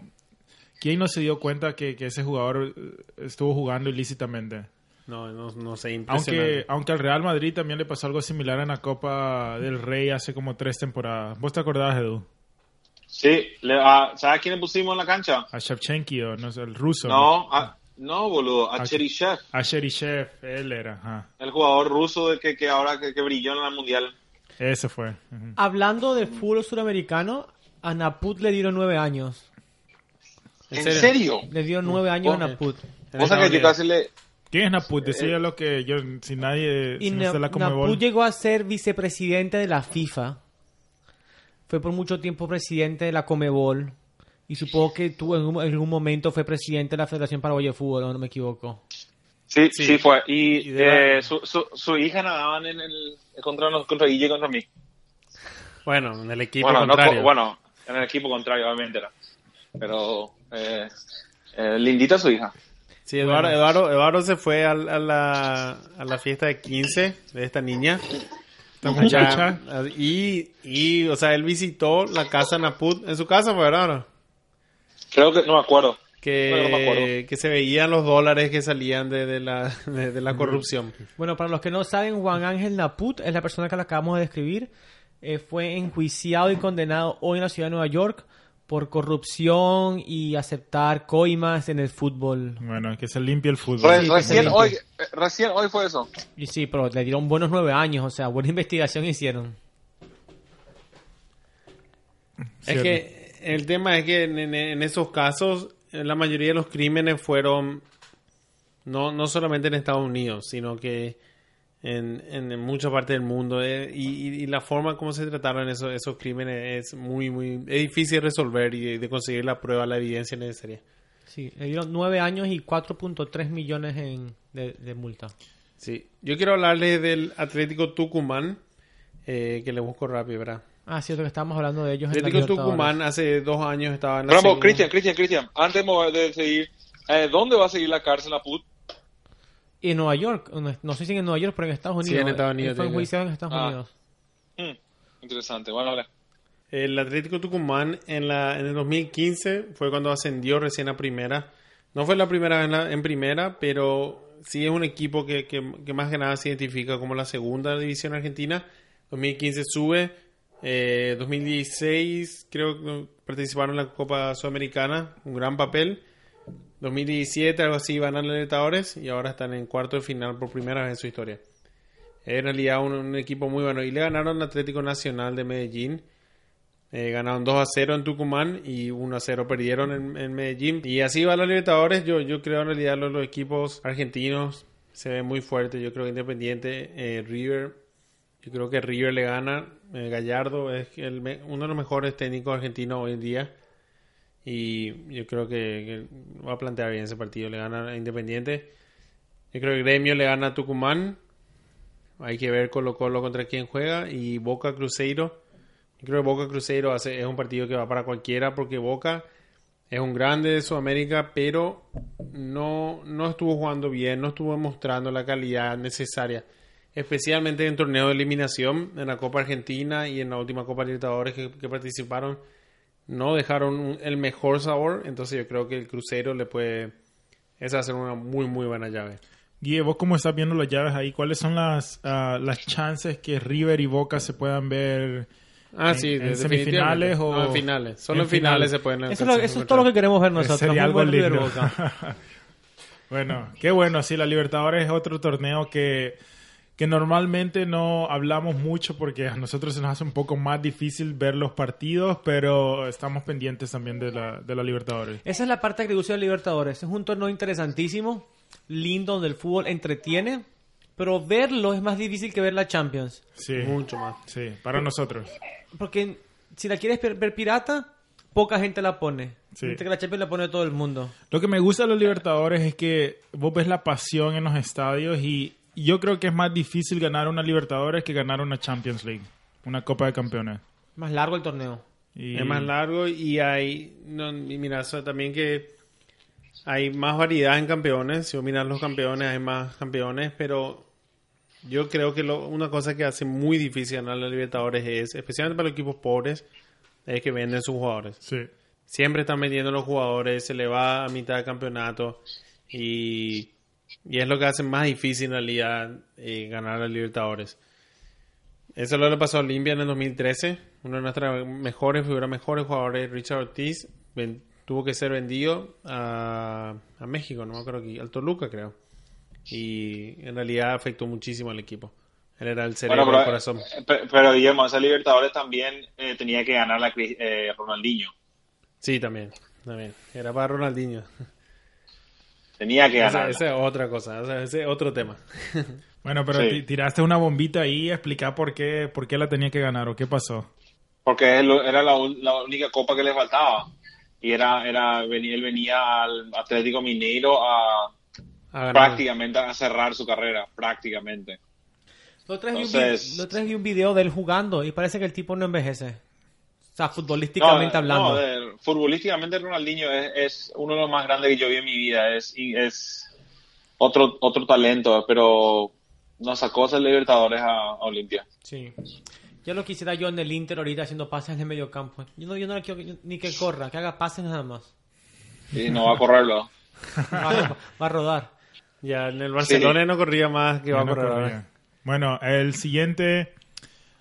¿Quién no se dio cuenta que, que ese jugador eh, estuvo jugando ilícitamente?
No, no, no sé,
Aunque, aunque al Real Madrid también le pasó algo similar en la Copa del Rey hace como tres temporadas. ¿Vos te acordás, Edu?
Sí, le, a- ¿sabes quién le pusimos en la cancha?
A Shevchenko, o no sé, el ruso.
No, a- no, boludo, a
A-
Cheryshev,
A Sherishev, él era. Ajá.
el jugador ruso de que, que ahora que, que brilló en la mundial.
Ese fue.
Hablando de fútbol suramericano, a Naput le dieron nueve años.
¿En serio?
Le dieron nueve años a. Naput.
O sea que
Estados
yo
Unidos.
casi le...
¿Quién es Naput? Decía lo que yo, si nadie,
Y
si no
Na-
se la Conmebol.
Naput llegó a ser vicepresidente de la FIFA. Fue por mucho tiempo presidente de la Comebol. Y supongo que tú en, un- en algún momento fue presidente de la Federación Paraguaya de Fútbol, ¿o no me equivoco.
Sí,
Sí.
sí, fue. Y, eh, su, su, su hija nadaban en el, contra, contra Guille y contra mí.
Bueno, en el equipo
bueno, no,
contrario.
co- bueno, en el equipo contrario, obviamente era. Pero eh, eh, lindita su hija.
Sí, Eduardo, Eduardo, Eduardo se fue a, la, a la fiesta de 15 de esta niña.
Esta muchacha.
Y, y, o sea, él visitó la casa Naput. En su casa fue, ¿verdad?
Creo que, no me acuerdo.
Que,
No, no me acuerdo.
que se veían los dólares que salían de, de la, de, de la corrupción.
Bueno, para los que no saben, Juan Ángel Naput es la persona que le acabamos de describir. Eh, fue enjuiciado y condenado hoy en la ciudad de Nueva York por corrupción y aceptar coimas en el fútbol.
Bueno, que se limpie el fútbol.
Re-
Sí,
recién,
sí.
hoy, eh, recién hoy fue eso.
Y sí, pero le dieron buenos nueve años, o sea, buena investigación hicieron.
Es
Cierto.
que el tema es que en, en- esos casos eh, la mayoría de los crímenes fueron no, no solamente en Estados Unidos, sino que en, en, en mucha parte del mundo. eh, y, y- y la forma como se trataron esos, esos crímenes es muy, muy es difícil de resolver y de, de conseguir la prueba, la evidencia necesaria.
Sí, le dieron nueve años y 4.3 millones en, de, de multa.
Sí. Yo quiero hablarles del Atlético Tucumán, eh, que le busco rápido, ¿verdad?
Ah, cierto que estábamos hablando de ellos en la
Atlético. Tucumán hace dos años estaba en la segunda-
Cristian, Cristian, Cristian, antes de seguir, eh, ¿dónde va a seguir la cárcel a Put?
En Nueva York, no, no sé si en Nueva York, pero en Estados
Sí,
Unidos.
en Estados Unidos
Fue en Estados
Ah.
Unidos.
Hmm, interesante, bueno, habla.
El Atlético Tucumán en, la, en el 2015 fue cuando ascendió recién a primera. No fue la primera vez en, la- en primera, pero sí es un equipo que, que- que más que nada se identifica como la segunda división argentina. 2015 sube. Eh, 2016 creo que participaron en la Copa Sudamericana, un gran papel. 2017 algo así van a Libertadores y ahora están en cuarto de final por primera vez en su historia. Es en realidad un, equipo muy bueno. Y le ganaron al Atlético Nacional de Medellín. Eh, ganaron 2 a 0 en Tucumán y 1 a 0 perdieron en, Medellín. Y así va la Libertadores. Yo, yo creo en realidad los, los equipos argentinos se ven muy fuertes. Yo creo que Independiente, eh, River. Yo creo que River le gana. Eh, Gallardo es el uno de los mejores técnicos argentinos hoy en día. Y yo creo que, va a plantear bien ese partido. Le gana a Independiente. Yo creo que Gremio le gana a Tucumán. Hay que ver Colo Colo contra quién juega. Y Boca Cruzeiro. Yo creo que Boca Cruzeiro es un partido que va para cualquiera porque Boca es un grande de Sudamérica, pero no, no estuvo jugando bien, no estuvo mostrando la calidad necesaria. Especialmente en torneo de eliminación, en la Copa Argentina y en la última Copa Libertadores que, que participaron, no dejaron un- el mejor sabor. Entonces yo creo que el Cruzeiro le puede... Esa va a ser una muy, muy buena llave.
Guille, vos cómo estás viendo las llaves ahí, ¿cuáles son las, ah, las chances que River y Boca se puedan ver?
Ah,
¿En-
sí,
en semifinales o-
No, en finales. Solo
en
en, finales
finales?
se pueden
Eso, lo- eso es todo lo que queremos ver nosotros.
Sería algo
River. Boca.
bueno, qué bueno, sí, la Libertadores es otro torneo que, que normalmente no hablamos mucho porque a nosotros se nos hace un poco más difícil ver los partidos, pero estamos pendientes también de la, de la Libertadores.
Esa es la parte que gusta de Libertadores. Es un torneo interesantísimo, lindo, donde el fútbol entretiene, pero verlo es más difícil que ver la Champions.
Sí,
Mucho más.
sí, para nosotros.
Porque si la quieres ver ver pirata, poca gente la pone.
Sí.
Mientras que la Champions la pone todo el mundo.
Lo que me gusta de los Libertadores es que vos ves la pasión en los estadios y yo creo que es más difícil ganar una Libertadores que ganar una Champions League, una Copa de Campeones.
Más largo el torneo.
Y-
Es más largo y hay. No, y mira, eso también que hay más variedad en campeones. Si vos miras los campeones, hay más campeones, pero yo creo que lo- una cosa que hace muy difícil ganar la Libertadores es, especialmente para los equipos pobres, es que venden sus jugadores.
Sí.
Siempre están vendiendo los jugadores, se le va a mitad de campeonato y, y es lo que hace más difícil en realidad eh, ganar a Libertadores. Eso lo le pasó a Olimpia en el 2013. Uno de nuestros mejores, figuras mejores jugadores, Richard Ortiz, ven- tuvo que ser vendido a, a México, no me acuerdo aquí, al Toluca creo. Y en realidad afectó muchísimo al equipo. Él era el cerebro,
Bueno,
el
pero,
corazón.
pe- pero Guillermo, esa Libertadores también eh, tenía que ganar la eh, Ronaldinho.
Sí, también, también. Era para Ronaldinho.
Tenía que ganar.
esa es otra cosa, o sea, ese es otro tema.
Bueno, pero
Sí.
tiraste una bombita ahí, explicar por qué, por qué la tenía que ganar o qué pasó.
Porque era la, única copa que le faltaba. Y era, era él venía al Atlético Mineiro a
A
prácticamente a cerrar su carrera, prácticamente.
Lo vi un
Entonces-
lo tres vi un video de él jugando y parece que el tipo no envejece. Sea, futbolísticamente
No,
hablando.
no, de- futbolísticamente Ronaldinho es, es uno de los más grandes que yo vi en mi vida. Es, y es otro, otro talento, pero nos sacó ese Libertadores a, a Olimpia.
Sí. Yo lo quisiera yo en el Inter ahorita haciendo pases en el medio campo. Yo no, yo no le quiero ni que corra, que haga pases nada más.
Y no va a correrlo.
Va, a- va a rodar.
Ya en el Barcelona no corría más que va
Ya
a correr
corría. Bueno, el siguiente,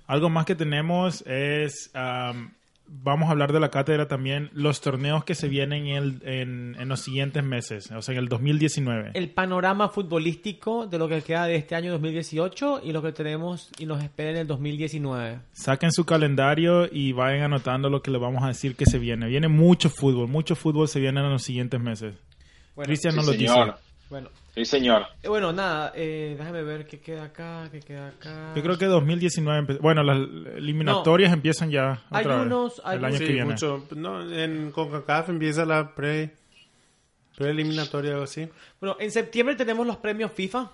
algo más que tenemos es, vamos a hablar de la cátedra también, los torneos que se vienen en, el- en, en los siguientes meses, o sea, en el 2019.
El panorama futbolístico de lo que queda de este año 2018 y lo que tenemos y nos espera en el 2019.
Saquen su calendario y vayan anotando lo que les vamos a decir que se viene. Viene mucho fútbol, mucho fútbol se viene en los siguientes meses.
Bueno,
Cristian
Sí,
nos lo dice.
Bueno,
Sí, señor.
eh, bueno nada, eh, déjame ver qué queda acá, qué queda acá.
Yo creo que 2019, empe- bueno, las eliminatorias empiezan ya
Hay
otra vez,
unos- hay
el año
unos-
que
Sí,
viene.
mucho. No, en CONCACAF empieza la pre preeliminatoria o algo así.
Bueno, en septiembre tenemos los premios FIFA,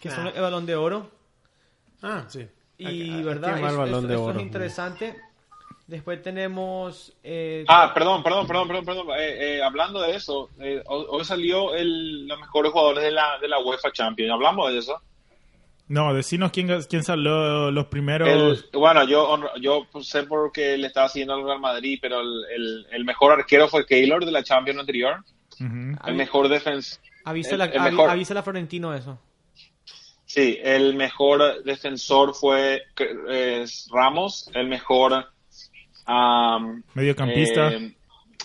que son
Ah.
el balón de oro.
Ah, sí.
Y, ¿verdad?
el
Eso,
balón
eso-
de
eso
oro.
es interesante. Después tenemos... eh,
Ah, perdón, perdón, perdón, perdón, perdón. Eh, eh, hablando de eso, eh, hoy salió el, los mejores jugadores de la, de la UEFA Champions. ¿Hablamos de eso?
No, decinos quién, quién salió los primeros.
El- bueno, yo, yo sé porque le estaba siguiendo al Real Madrid, pero el, el- el mejor arquero fue Keylor de la Champions anterior. El mejor defensa.
avísala,
el- mejor.
a Florentino eso.
Sí, el mejor defensor fue eh, Ramos, el mejor am,
Mediocampista.
eh,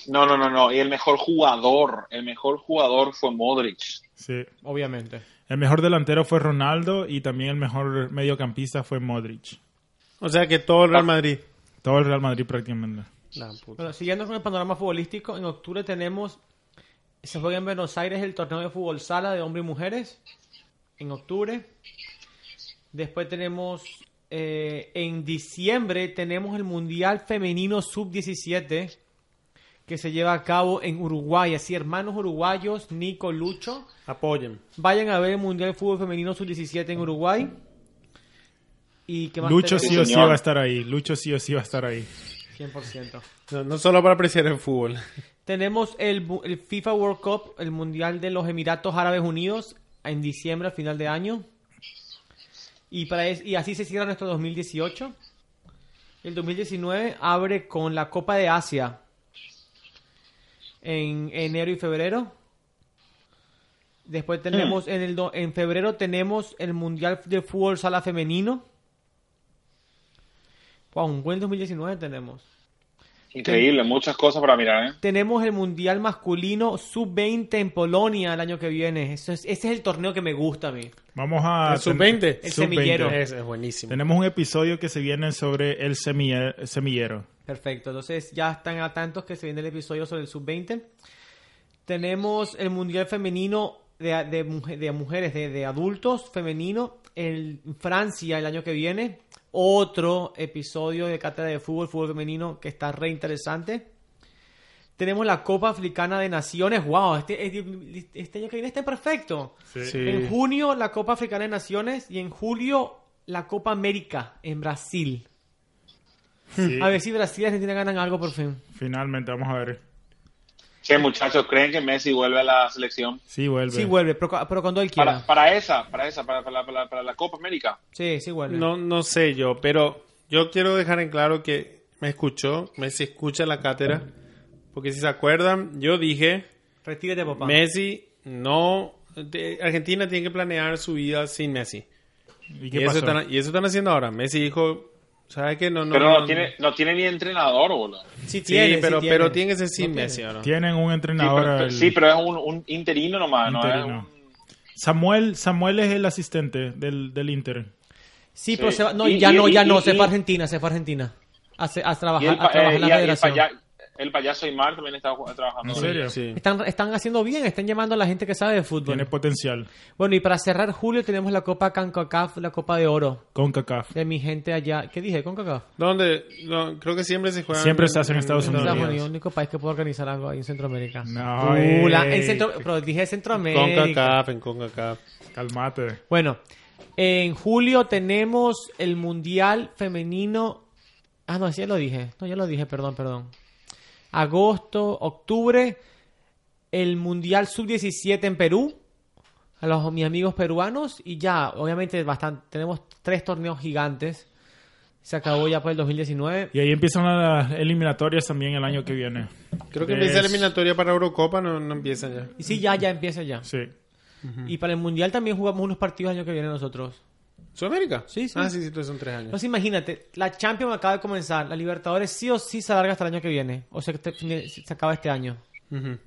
no, no, no, no, y el mejor jugador, el mejor jugador fue Modric.
Sí.
Obviamente.
El mejor delantero fue Ronaldo y también el mejor mediocampista fue Modric.
O sea que todo el. Real Madrid.
Todo el Real Madrid prácticamente.
Bueno, siguiendo con el panorama futbolístico, en octubre tenemos... Se juega en Buenos Aires el torneo de fútbol sala de hombres y mujeres. En octubre. Después tenemos... eh, en diciembre tenemos el Mundial Femenino Sub-17 que se lleva a cabo en Uruguay. Así, hermanos uruguayos, Nico, Lucho,
Apoyen.
vayan a ver el Mundial de Fútbol Femenino Sub-17 en Uruguay. ¿Y qué más
Lucho
tenemos?
sí o sí va a estar ahí. Lucho sí o sí va a estar ahí.
100%.
No, no solo para apreciar el fútbol.
Tenemos el, el FIFA World Cup, el Mundial de los Emiratos Árabes Unidos, en diciembre, al final de año. Y, para es- y así se cierra nuestro 2018. El 2019 abre con la Copa de Asia en enero y febrero. Después tenemos en, el do- en febrero tenemos el Mundial de Fútbol Sala Femenino. Wow, un buen 2019 tenemos.
Increíble, muchas cosas para mirar, ¿eh?
Tenemos el Mundial Masculino Sub-20 en Polonia el año que viene. Eso es- ese es el torneo que me gusta a mí.
Vamos a...
¿El sub-20?
El
Sub-20.
semillero.
Es, es buenísimo.
Tenemos un episodio que se viene sobre el semille- semillero.
Perfecto. Entonces ya están a tantos que se viene el episodio sobre el Sub-20. Tenemos el Mundial Femenino de, de muje- de mujeres, de, de adultos femenino en Francia el año que viene. Otro episodio de cátedra de fútbol, fútbol femenino que está re interesante. Tenemos la Copa Africana de Naciones. ¡Wow! Este, este, este año que viene está perfecto.
Sí.
En junio la Copa Africana de Naciones y en julio la Copa América en Brasil.
Sí.
A ver si Brasil y Argentina ganan algo por fin.
Finalmente, vamos a ver.
Che, muchachos, ¿creen que Messi vuelve a la selección?
Sí, vuelve.
Sí vuelve, pero, pero cuando él quiera.
Para, para esa, para esa, para, para, para, para la Copa América.
Sí, sí vuelve.
No, no sé yo, pero yo quiero dejar en claro que me escuchó, Messi escucha la cátedra, porque si se acuerdan, yo dije,
Retírate, papá.
Messi no, de- Argentina tiene que planear su vida sin Messi.
¿Y
Y
qué
eso,
pasó?
están, y eso están haciendo ahora. Messi dijo, ¿sabes qué? No, no,
Pero no,
no-
tiene, no tiene ni entrenador, boludo.
Sí,
Sí,
tiene, sí
pero,
tiene.
pero tiene que ser sin
No.
Messi ahora.
Tienen un
Sí,
entrenador.
pero,
el-
sí, pero es un, un interino nomás, ¿no?
Interino.
Es un-
Samuel, Samuel es el asistente del, del Inter.
Sí, pero
Sí.
se va- no,
Y-
ya
y-
no,
y-
ya no,
y-
se
y-
fue a Argentina, se fue a Argentina. A, hace- a
y
trabajar,
el,
a trabajar
eh,
en la
y el
federación.
El payaso Aymar también está trabajando.
¿En serio?
Sí.
Están, están haciendo bien, están llamando a la gente que sabe de fútbol.
Tiene potencial.
Bueno, y para cerrar julio tenemos la Copa CONCACAF, la Copa de Oro
Con CACAF.
de mi gente allá. ¿Qué dije? CONCACAF.
¿Dónde? No, creo que siempre se juega.
Siempre se hace en Estados
Estados
Unidos.
Unidos, el único país que puede organizar algo ahí en Centroamérica.
No,
Uh, la- en centro, pero dije Centroamérica.
Con CACAF, en CONCACAF.
Calmate.
Bueno, en julio tenemos el Mundial Femenino. Ah, no, sí, ya lo dije. No, ya lo dije, perdón, perdón. Agosto, octubre, el Mundial Sub-17 en Perú. A los mis amigos peruanos. Y ya, obviamente, bastante. Tenemos tres torneos gigantes. Se acabó ya por el 2019.
Y ahí empiezan las eliminatorias también el año que viene.
Creo que
Es-
empieza la eliminatoria para Eurocopa, no, no empiezan ya.
Y sí, ya, ya empieza ya.
Sí.
Y para el Mundial también jugamos unos partidos el año que viene nosotros.
¿Sudamérica?
Sí, sí.
Ah, sí, sí, son tres años.
Entonces imagínate, la Champions acaba de comenzar, la Libertadores sí o sí se alarga hasta el año que viene, o sea, que te- se acaba este año.
Ujú.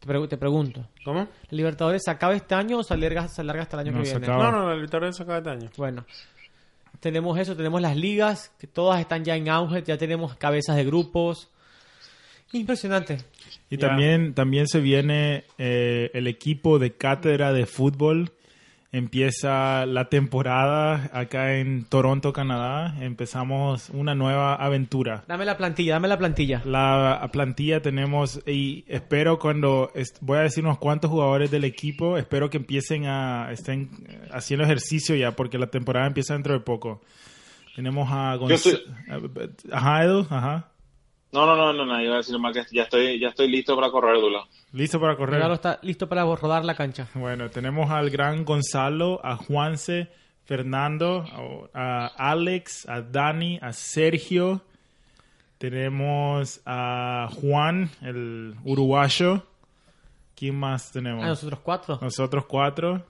Te, pregu- te pregunto,
¿Cómo?
¿la Libertadores se acaba este año o se alarga, se alarga hasta el año
No,
que
se
viene?
acaba.
No, no, la Libertadores se acaba este año.
Bueno, tenemos eso, tenemos las ligas, que todas están ya en auge, ya tenemos cabezas de grupos. Impresionante.
Y
Ya.
también, también se viene eh, el equipo de cátedra de fútbol. Empieza la temporada acá en Toronto, Canadá. Empezamos una nueva aventura.
Dame la plantilla, dame la plantilla.
La plantilla tenemos y espero cuando est- voy a decir unos cuantos jugadores del equipo, espero que empiecen a estén eh, haciendo ejercicio ya porque la temporada empieza dentro de poco. Tenemos a Gonzalo. Ajá, Edu, ajá.
No, no, no, no, no, iba a decir nomás que ya estoy, ya estoy listo para correr, Dula.
Listo para correr.
Regalo está listo para rodar la cancha.
Bueno, tenemos al gran Gonzalo, a Juanse, Fernando, a, a Alex, a Dani, a Sergio. Tenemos a Juan, el uruguayo. ¿Quién más tenemos?
Ah, nosotros cuatro.
Nosotros cuatro.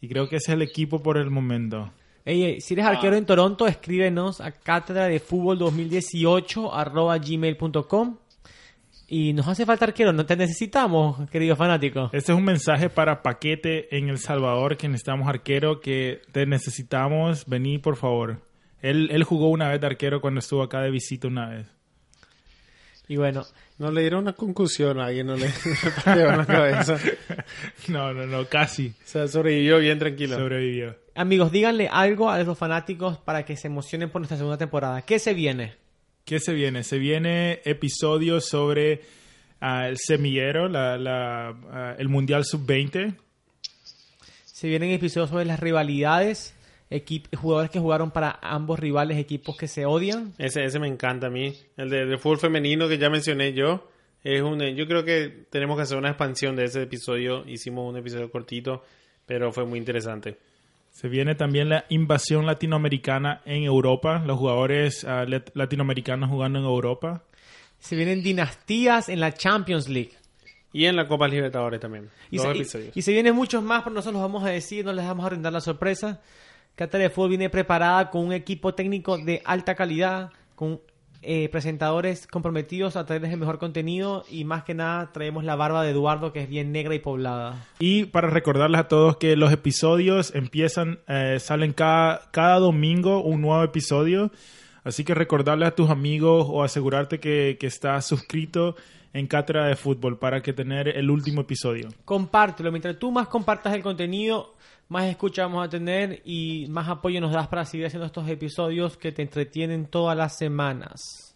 Y creo que ese es el equipo por el momento.
Ey, ey, si eres arquero en Toronto, escríbenos a cátedra de fútbol 2018 arroba gmail.com. Y nos hace falta arquero, no te necesitamos, querido fanático.
Este es un mensaje para Paquete en El Salvador, que necesitamos arquero, que te necesitamos. Vení, por favor. Él, él jugó una vez de arquero cuando estuvo acá de visita una vez.
Y bueno,
No le dieron una concusión a alguien, no le pateó en la cabeza.
No, no, no, casi
O sea, sobrevivió bien tranquilo.
sobrevivió.
Amigos, díganle algo a los fanáticos para que se emocionen por nuestra segunda temporada. ¿Qué se viene?
¿Qué se viene? Se viene episodios sobre ah, el semillero, la, la, ah, el Mundial Sub-20.
Se vienen episodios sobre las rivalidades, equip- jugadores que jugaron para ambos rivales, equipos que se odian.
Ese, ese me encanta a mí. El de, de fútbol femenino que ya mencioné yo. Es un, eh, yo creo que tenemos que hacer una expansión de ese episodio. Hicimos un episodio cortito, pero fue muy interesante.
Se viene también la invasión latinoamericana en Europa, los jugadores ah, lat- latinoamericanos jugando en Europa.
Se vienen dinastías en la Champions League.
Y en la Copa Libertadores también.
Y
Dos
se, y-
episodios.
y se vienen muchos más, pero nosotros los vamos a decir, no les vamos a brindar la sorpresa. Cátedra de Fútbol viene preparada con un equipo técnico de alta calidad, con eh, presentadores comprometidos a traerles el mejor contenido y más que nada traemos la barba de Eduardo que es bien negra y poblada.
Y para recordarles a todos que los episodios empiezan, eh, salen cada, cada domingo un nuevo episodio. Así que recordarles a tus amigos o asegurarte que, que estás suscrito en Cátedra de Fútbol para que tener el último episodio.
Compártelo, mientras tú más compartas el contenido, más escucha vamos a tener y más apoyo nos das para seguir haciendo estos episodios que te entretienen todas las semanas.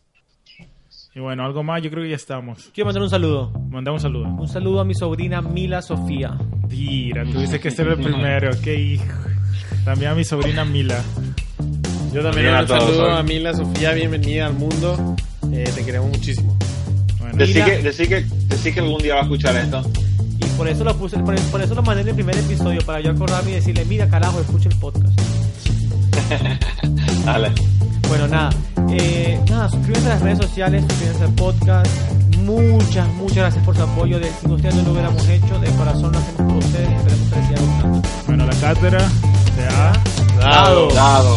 Y bueno, algo más, yo creo que ya estamos.
Quiero mandar un saludo.
Mandamos un saludo.
Un saludo a mi sobrina Mila Sofía.
Mira, tuviste que ser el primero, qué hijo. También a mi sobrina Mila.
Yo también un saludo
hoy.
a Mila, Sofía, bienvenida al mundo. Eh, te queremos muchísimo.
Bueno,
Decí que, decí, que, decí que algún día va a escuchar esto.
Y por eso lo puse, por, por eso lo mandé en el primer episodio, para yo acordarme y decirle, mira carajo, escucha el podcast.
Dale.
Bueno, nada. Eh, nada, suscríbanse a las redes sociales, suscríbanse al podcast. Muchas, muchas gracias por su apoyo. De, si ustedes no lo hubiéramos hecho, de corazón lo hacemos por ustedes. Esperemos que les siga gustando.
bueno, la cátedra se ha
Dado.
Dado.